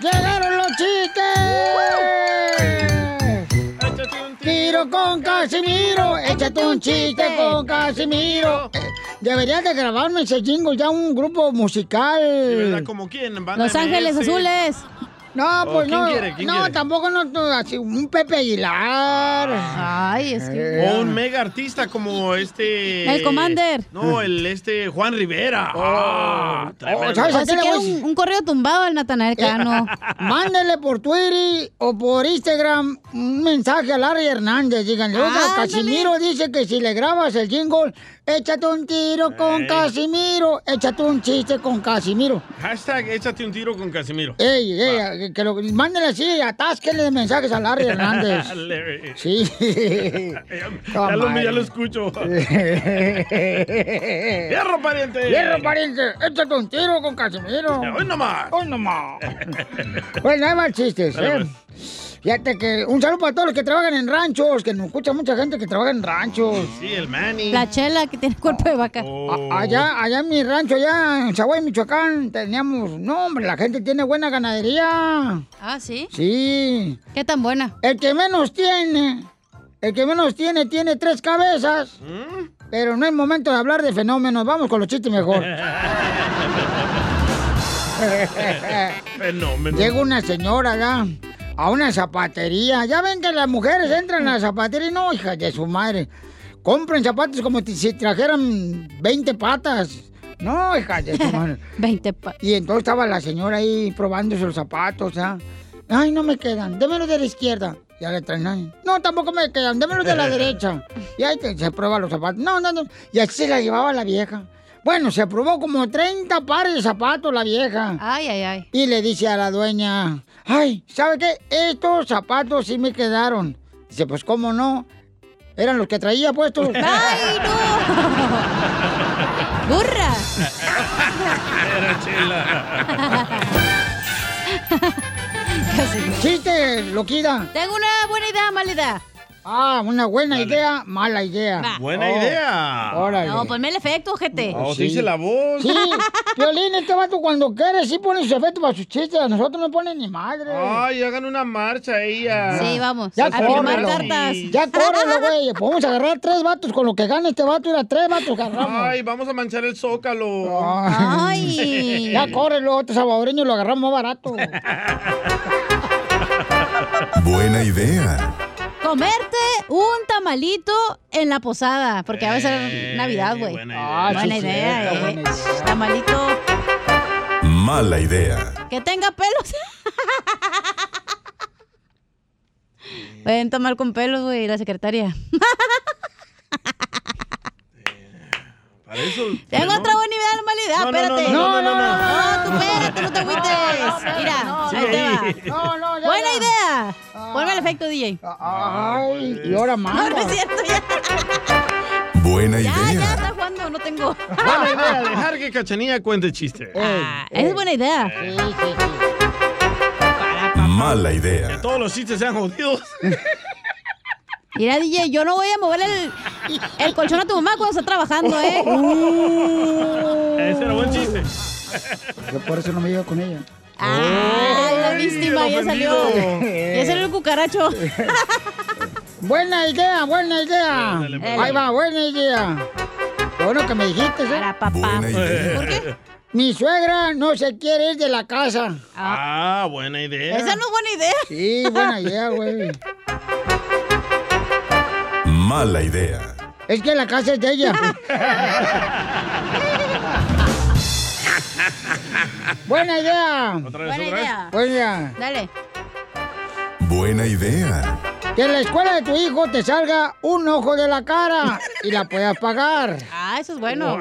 ¡Llegaron los chistes! Tiro con Casimiro, échate un chiste con Casimiro. Deberías de grabarme ese jingle ya un grupo musical. ¿Verdad? ¿Como quién? ¿Banda Los Ángeles MS? Azules. No, ¿O pues quién no. quiere? ¿Quién no, quiere? tampoco no, no, así, un Pepe Aguilar. Ay, es que. O un mega artista como este. El Commander. No, el este Juan Rivera. Ah, tremendo. ¿sabes si voy un, un correo tumbado al Natanael Cano. Mándele por Twitter o por Instagram un mensaje a Larry Hernández. Díganle, Ándale. Casimiro dice que si le grabas el jingle, échate un tiro con Ey. Casimiro, échate un chiste con Casimiro. Hashtag échate un tiro con Casimiro. Ey, ey, que lo, mándenle así, atásquenle mensajes a Larry Hernández. Larry. Sí. ya, lo, ya lo escucho. ¡Hierro, pariente! Hierro, pariente, échate un tiro con Casimiro. Hoy nomás. Hoy nomás. Bueno, hay más chistes, Dale, ¿eh? Fíjate que un saludo para todos los que trabajan en ranchos, que nos escucha mucha gente que trabaja en ranchos. Sí, el Manny. La chela que tiene cuerpo de vaca. Oh. A- allá, allá en mi rancho, allá en Chaguay, Michoacán, teníamos, no hombre, la gente tiene buena ganadería. Ah, ¿sí? Sí. ¿Qué tan buena? El que menos tiene, el que menos tiene, tiene tres cabezas. ¿Mm? Pero no es momento de hablar de fenómenos, vamos con los chistes mejor. Fenómeno. Llega una señora ya a una zapatería. Ya ven que las mujeres entran a la zapatería y no, hija de su madre. Compren zapatos como si trajeran 20 patas. No, hija de su madre. 20 patas. Y entonces estaba la señora ahí probándose los zapatos, ¿ya? Ay, no me quedan. Démelos de la izquierda. Ya le traen ahí. No, tampoco me quedan. Démelos de la derecha. Y ahí te- se prueba los zapatos. No, no, no. Y así se la llevaba la vieja. Bueno, se probó como 30 pares de zapatos la vieja. Ay, ay, ay. Y le dice a la dueña, ay, ¿sabe qué? Estos zapatos sí me quedaron. Dice, pues, ¿cómo no? Eran los que traía puestos. ¡Ay, no! ¡Burra! Era chela. Chiste, loquida. Tengo una buena idea, mala idea. Ah, una buena idea, mala idea. Va. Buena Oh, idea. Órale. No, ponme el efecto, gente. Oh, te hice la voz. Sí, Violín, este vato cuando quiere sí pone sus efectos para sus chistes. A nosotros no pone ni madre. Ay, hagan una marcha ella. Sí, vamos. Ya a firmar cartas. Ya córrelo, güey. Podemos agarrar tres vatos con lo que gana este vato. Era tres vatos agarramos. Ay, vamos a manchar el zócalo. Ay. Ya córrelo, otro salvadoreño lo agarramos más barato. Buena idea. Comerte un tamalito en la posada, porque va a ser Navidad, güey. buena Ah, Buena idea, eh. idea. Tamalito Mala idea. que tenga pelos. Pueden tomar con pelos, güey, la secretaria. Para eso. Tengo otra buena idea, mala idea, No, no, espérate. no, no, no, no, No, tú espérate, no te agüites. Mira, ahí te va. No, no, ya. Buena ya. idea. Ponme el efecto, DJ. Ay, y ahora más. No, no es cierto, ya. Buena Ya, ya, idea. está jugando, no tengo. Buena idea, dejar que Cachanilla cuente chiste. Ah, esa es buena idea. Sí, sí, sí. Mala idea. Todos los chistes sean jodidos. Mira, DJ, yo no voy a mover el, el colchón a tu mamá cuando está trabajando, ¿eh? Ese era buen chiste. Yo por eso no me llevo con ella. Ah, la víctima ya salió. Ya salió el cucaracho. Buena idea, buena idea. Dale, dale, Ahí va, buena idea. Bueno que me dijiste, ¿eh? Para papá. ¿Por qué? Mi suegra no se quiere ir de la casa. Ah, buena idea. Esa no es buena idea. Sí, buena idea, güey. Mala idea. Es que la casa es de ella. buena idea. Otra vez, Buena otra vez. idea. Buena idea. Dale. Buena idea. Que en la escuela de tu hijo te salga un ojo de la cara y la puedas pagar. Ah, eso es bueno.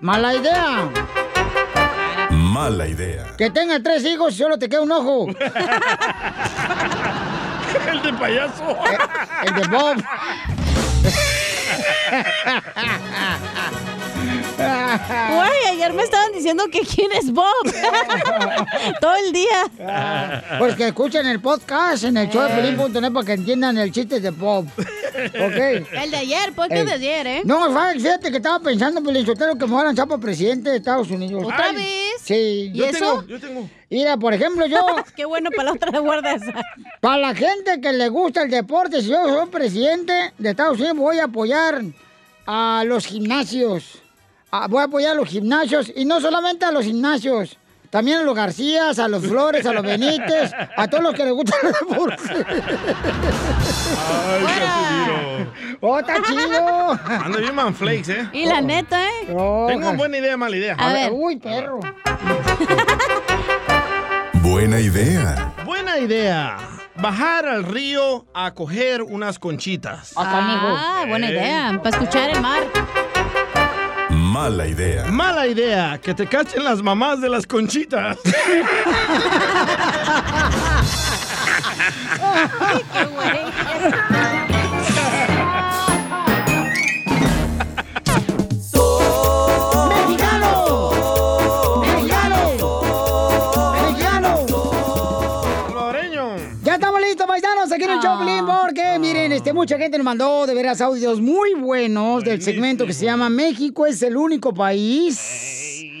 Mala idea. Mala idea. Que tenga tres hijos y solo te queda un ojo. El de payaso. El de Bob. Güey, ayer me estaban diciendo que quién es Bob. Todo el día. Pues que escuchen el podcast en el show de Pelín.net para que entiendan el chiste de Bob. Ok. El de ayer, pues que Eh, el de ayer, ¿eh? No, fíjate que estaba pensando, Pelizotero, que me voy a lanzar para presidente de Estados Unidos. ¿Otra Ay. vez? Sí. ¿Y Yo eso? tengo, yo tengo. Mira, por ejemplo, yo... Qué bueno para la otra guarda esa. Para la gente que le gusta el deporte, si yo soy presidente de Estados Unidos, voy a apoyar a los gimnasios. Ah, voy a apoyar a los gimnasios y no solamente a los gimnasios. También a los Garcías, a los Flores, a los Benítez, a todos los que les gusta el deporte. Ay, Casimiro. ¡Oh, está chido! Anda bien manflakes, ¿eh? Y la neta, ¿eh? Tengo una buena idea, mala idea. A ver. Uy, perro. Buena idea. Buena idea. Bajar al río a coger unas conchitas. Ah, buena Eh. idea. Para escuchar el mar. Mala idea. Mala idea, que te cachen las mamás de las conchitas. mucha gente nos mandó de veras audios muy buenos del segmento que se llama México es el único país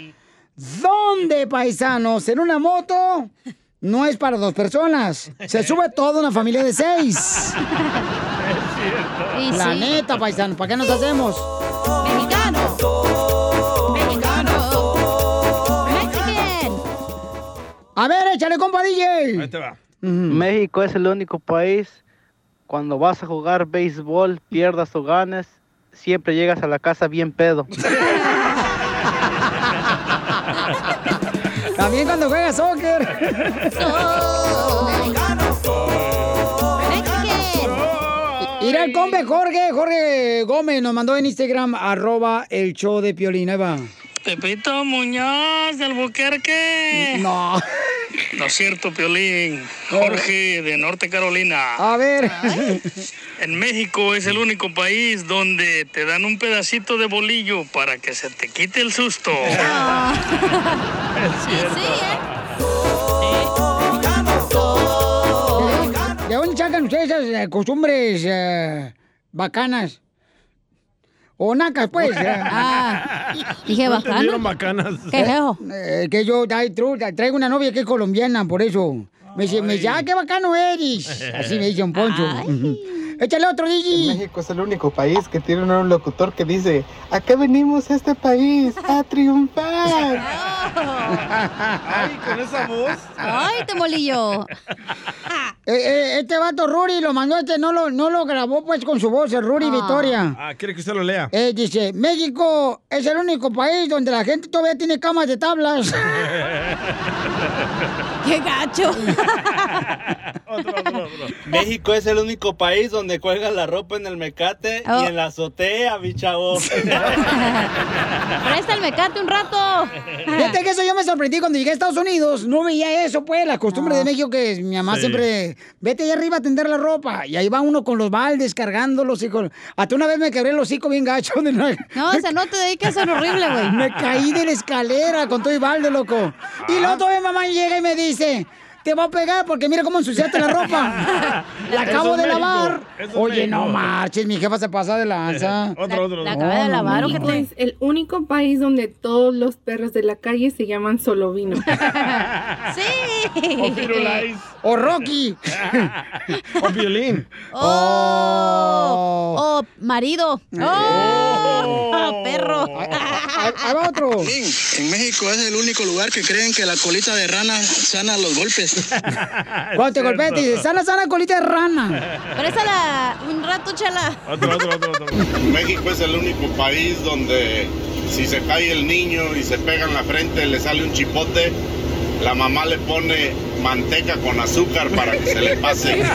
donde, paisanos, en una moto no es para dos personas. Se sube toda una familia de seis. La sí. neta, paisano, ¿para qué nos hacemos? Mexicano. Mexicano. Mexican. A ver, échale, compa DJ. Ahí te va. México es el único país cuando vas a jugar béisbol, pierdas o ganes, siempre llegas a la casa bien pedo. También cuando juegas soccer. Mira el combe Jorge, Jorge Gómez nos mandó en Instagram, arroba el show de Piolín, ahí va. Pepito Muñoz del Buquerque. No. No es cierto, Piolín. Jorge de Norte Carolina. A ver. En México es el único país donde te dan un pedacito de bolillo para que se te quite el susto. ¿De dónde sacan ustedes esas eh, costumbres eh, bacanas? O nacas, pues. eh. Ah, dije bacanas. ¿Qué es eso? Eh, que yo traigo una novia que es colombiana, por eso. Me dice, me dice, ah, qué bacano eres. Así me dice un poncho. Échale otro, Digi. México es el único país que tiene un locutor que dice, ¿a qué venimos a este país? A triunfar. Ay, con esa voz. Ay, te molillo. Eh, eh, este vato Ruri lo mandó, este no lo, no lo grabó pues con su voz, el Ruri Victoria. Ah, quiere que usted lo lea. Eh, dice, México es el único país donde la gente todavía tiene camas de tablas. ¡Qué gacho! México es el único país donde cuelgan la ropa en el mecate Oh. y en la azotea, mi chavo. Presta el mecate un rato. Fíjate que eso yo me sorprendí cuando llegué a Estados Unidos. No veía eso, pues, la costumbre de México que es, mi mamá Sí. siempre, vete ahí arriba a tender la ropa. Y ahí va uno con los baldes cargándolos y con... Hasta una vez me quebré el hocico bien gacho. De. No, ese no te dediques a ser horrible, güey. Me caí de la escalera con todo y balde, loco. Y luego todavía mamá llega y me dice... Te va a pegar porque mira cómo ensuciaste la ropa. La acabo de México, lavar. Oye, México. no marches, mi jefa se pasa de lanza. Otro, otro. La acaba de lavar, ¿o es el único país donde todos los perros de la calle se llaman solovino. ¡Sí! O. O Rocky. O violín. ¡Oh! ¡Oh, marido! ¡Oh! ¡Perro! Ahí va otro. En México es el único lugar que creen que la colita de rana sana los golpes. Cuando te golpeas, te dice, sana, sana, colita de rana. Présala un rato, chala. Otro, otro, otro, otro. México es el único país donde si se cae el niño y se pega en la frente, le sale un chipote, la mamá le pone manteca con azúcar para que se le pase.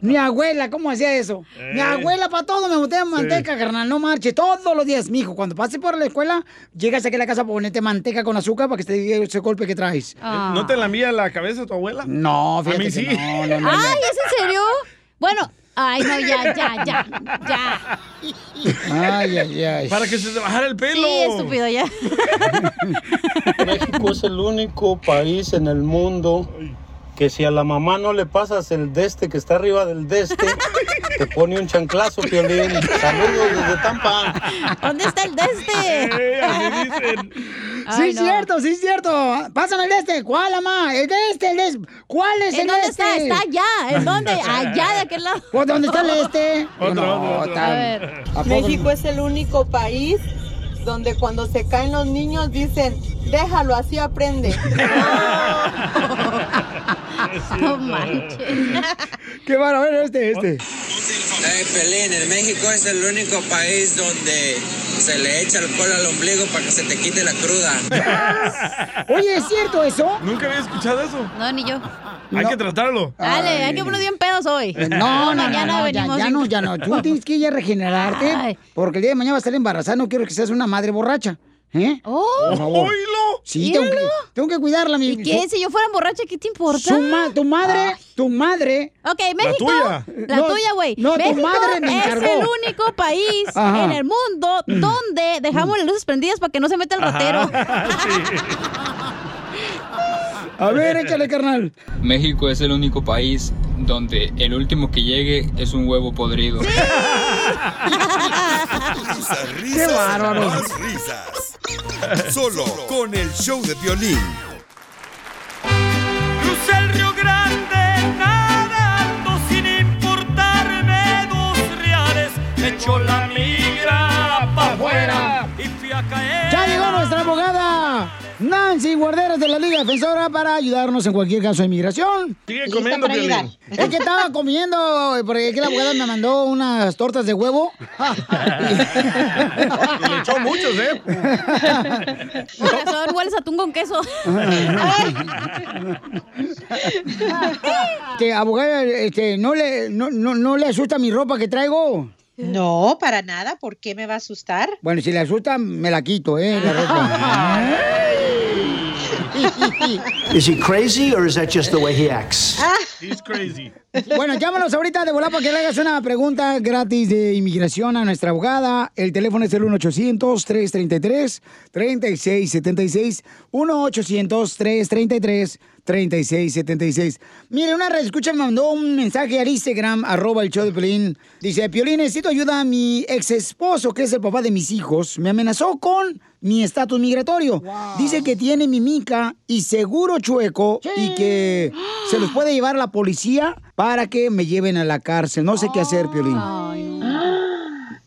Mi abuela, ¿cómo hacía eso? Mi Eh. abuela para todo me metía manteca, carnal, no marche. Todos los días, mijo, cuando pases por la escuela, llegas aquí a la casa para ponerte manteca con azúcar para que te diga ese golpe que traes. ¿No te la envía la cabeza tu abuela? No, A fíjate mí que sí. no, no, no, no. ¡Ay, es en serio! Bueno, ay, no, ya, ya, ya, ya. Ay, ay, ay. Para que se te bajara el pelo. Sí, estúpido, ya. México es el único país en el mundo que si a la mamá no le pasas el deste que está arriba del deste, te pone un chanclazo, Piolín. Saludos desde Tampa. ¿Dónde está el de este? Sí, es cierto, sí, es cierto. Pásame el de este. ¿Cuál, mamá? El de este, el este. ¿Cuál es ¿En el de dónde este? está? Está allá. ¿En dónde? Allá de aquel lado. ¿Pues dónde está el este? Otro, No, otro, otro. tan- A ver. ¿a poco México es el único país donde cuando se caen los niños dicen, déjalo, así aprende. No manches. Qué bueno, a ver, este, este. Eh, Pelín, en México es el único país donde se le echa alcohol al ombligo para que se te quite la cruda. Oye, ¿es cierto eso? Nunca había escuchado eso. No, ni yo. Hay que tratarlo. Dale, hay que poner bien pedos hoy. Eh, No, no, no, mañana no, ya, venimos. ya no, ya no. Tú tienes que ir a regenerarte Ay. porque el día de mañana vas a estar embarazada. No quiero que seas una madre borracha. ¿Eh? Oh, Por favor. Sí, tengo que, tengo que cuidarla, mi ¿Y qué? Si yo fuera borracha, ¿qué te importa? Su ma- tu madre, tu madre. Ok, México. tuya. La No, tuya, güey. no, tu México madre me es encargó. el único país Ajá. en el mundo donde dejamos las luces prendidas para que no se meta el ratero. A ver, échale, carnal. México es el único país donde el último que llegue es un huevo podrido. Risas, risas, Qué bárbaro. más risas. Solo con el show de violín. Crucé el Río Grande nadando sin importarme dos reales. Me echó la migra pa' afuera y fui a caer. Nancy Guarderas de la Liga Defensora para ayudarnos en cualquier caso de inmigración. Sigue comiendo. Es que estaba comiendo, porque aquí la abogada me mandó unas tortas de huevo. Y le echó muchos, ¿eh? Con razón, hueles atún con queso. Que abogada, este, ¿no le, no, no, no le asusta mi ropa que traigo? No, para nada. ¿Por qué me va a asustar? Bueno, si le asusta, me la quito, ¿eh? La ropa. Is he crazy or is that just the way he acts? He's crazy. Bueno, llámanos ahorita de volar para que le hagas una pregunta gratis de inmigración a nuestra abogada. El teléfono es el 1-800-333-3676. 1-800-333-3676. Mire, una red escucha me mandó un mensaje al Instagram, arroba el show de Piolín. Dice, Piolín, necesito ayuda a mi ex esposo, que es el papá de mis hijos. Me amenazó con mi estatus migratorio. Dice que tiene mi mica y seguro chueco y que se los puede llevar a la policía para que me lleven a la cárcel. No sé qué hacer, Piolín.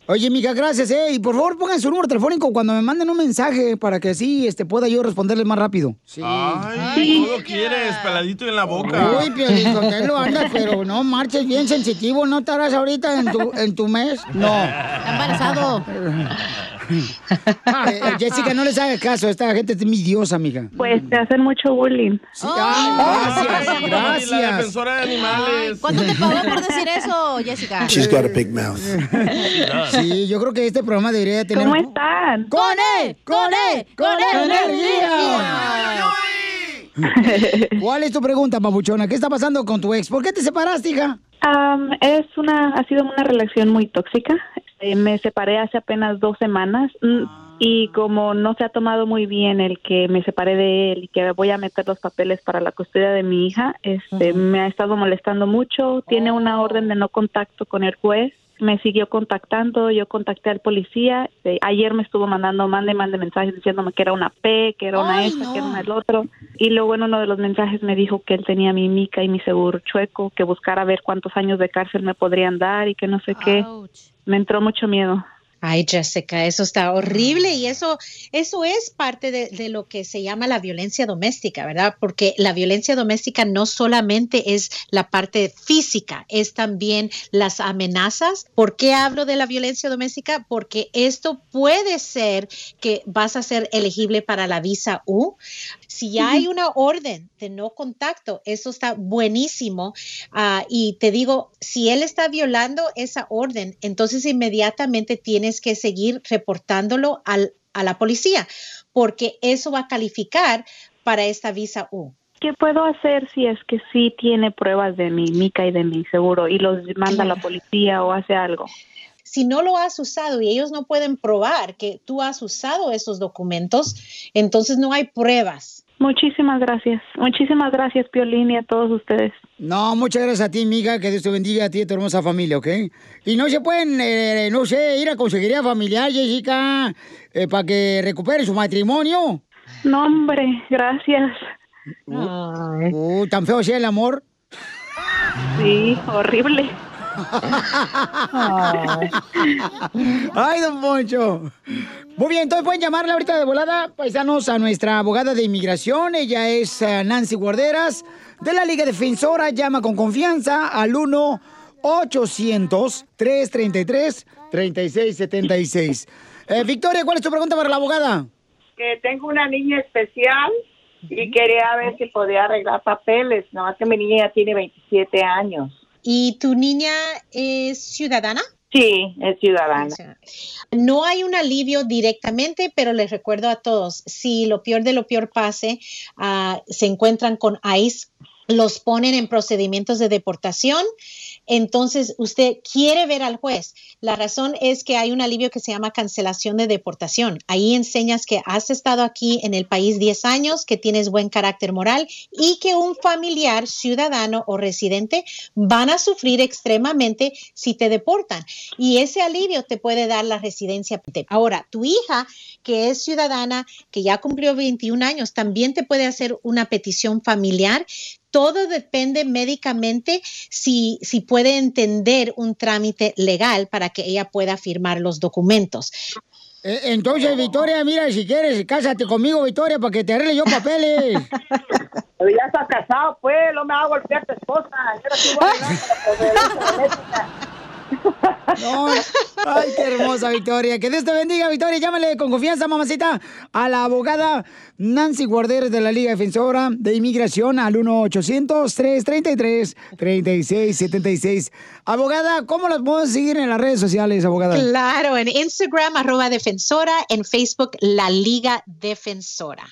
Oye, mija, gracias, ¿eh? Y por favor pongan su número telefónico cuando me manden un mensaje para que así este, pueda yo responderles más rápido. Sí. Ay, todo quieres, peladito en la boca. Uy, Piolín, lo andas, pero no marches bien sensitivo. ¿No estarás ahorita en tu, en tu mes? No. Está embarazado. Eh, eh, Jessica, no les hagas caso. Esta gente es envidiosa, mija. Pues te hacen mucho bullying. Sí, ay, gracias, Ay, La gracias. defensora de animales. ¿Cuánto te pagó por decir eso, Jessica? She's got a big mouth. Sí, yo creo que este programa debería tener... ¿Cómo están? ¡Con él! ¡Con él! ¡Con energía! ¿Cuál es tu pregunta, papuchona? ¿Qué está pasando con tu ex? ¿Por qué te separaste, hija? Am, es una, ha sido una relación muy tóxica. Eh, me separé hace apenas dos semanas mm, y como no se ha tomado muy bien el que me separé de él y que voy a meter los papeles para la custodia de mi hija, este, me ha estado molestando mucho. Tiene una orden de no contacto con el juez. Me siguió contactando, yo contacté al policía. Ayer me estuvo mandando, mande, mande mensajes diciéndome que era una P, que era una Ay, esta, no. que era una el otro. Y luego en uno de los mensajes me dijo que él tenía mi mica y mi seguro chueco, que buscara ver cuántos años de cárcel me podrían dar y que no sé qué. Me entró mucho miedo. Ay, Jessica, eso está horrible y eso, eso es parte de, de lo que se llama la violencia doméstica, ¿verdad? Porque la violencia doméstica no solamente es la parte física, es también las amenazas. ¿Por qué hablo de la violencia doméstica? Porque esto puede ser que vas a ser elegible para la visa U. Si ya hay una orden de no contacto, eso está buenísimo. Ah, y te digo, si él está violando esa orden, entonces inmediatamente tienes que seguir reportándolo al- a la policía, porque eso va a calificar para esta visa U. ¿Qué puedo hacer si es que sí tiene pruebas de mi mica y de mi seguro y los manda a la policía o hace algo? Si no lo has usado y ellos no pueden probar que tú has usado esos documentos, entonces no hay pruebas. Muchísimas gracias. Muchísimas gracias, Piolín, y a todos ustedes. No, muchas gracias a ti, amiga. Que Dios te bendiga a ti y a tu hermosa familia, ¿ok? Y no se pueden, eh, no sé, ir a consejería familiar, Jessica, eh, para que recupere su matrimonio. No, hombre, gracias. Uh, tan feo sea el amor. Sí, horrible. Ay, don Poncho. Muy bien, entonces pueden llamarle ahorita de volada, paisanos, a nuestra abogada de inmigración. Ella es eh, Nancy Guarderas, de la Liga Defensora. Llama con confianza al 1-800-333-3676. Eh, Victoria, ¿cuál es tu pregunta para la abogada? tengo una niña especial y quería ver si podía arreglar papeles. No, más que mi niña ya tiene 27 años. ¿Y tu niña es ciudadana? Sí, es ciudadana. No hay un alivio directamente, pero les recuerdo a todos, si lo peor de lo peor pase, ah, se encuentran con ICE, los ponen en procedimientos de deportación. Entonces, usted quiere ver al juez. La razón es que hay un alivio que se llama cancelación de deportación. Ahí enseñas que has estado aquí en el país 10 años, que tienes buen carácter moral y que un familiar, ciudadano o residente van a sufrir extremadamente si te deportan. Y ese alivio te puede dar la residencia. Ahora, tu hija, que es ciudadana, que ya cumplió 21 años, también te puede hacer una petición familiar todo depende médicamente si, si puede entender un trámite legal para que ella pueda firmar los documentos. Eh, Entonces, Victoria, mira, si quieres, cásate conmigo, Victoria, para que te arregle yo papeles. Pero ya estás casado, pues, no me hago golpear a tu esposa. Yo no No, ay, qué hermosa Victoria. Que Dios te bendiga, Victoria. Llámale con confianza, mamacita, a la abogada Nancy Guarderas de la Liga Defensora de Inmigración al 1-800-333-3676. Abogada, ¿cómo las podemos seguir en las redes sociales, abogada? Claro, en Instagram, arroba defensora, en Facebook, la Liga Defensora.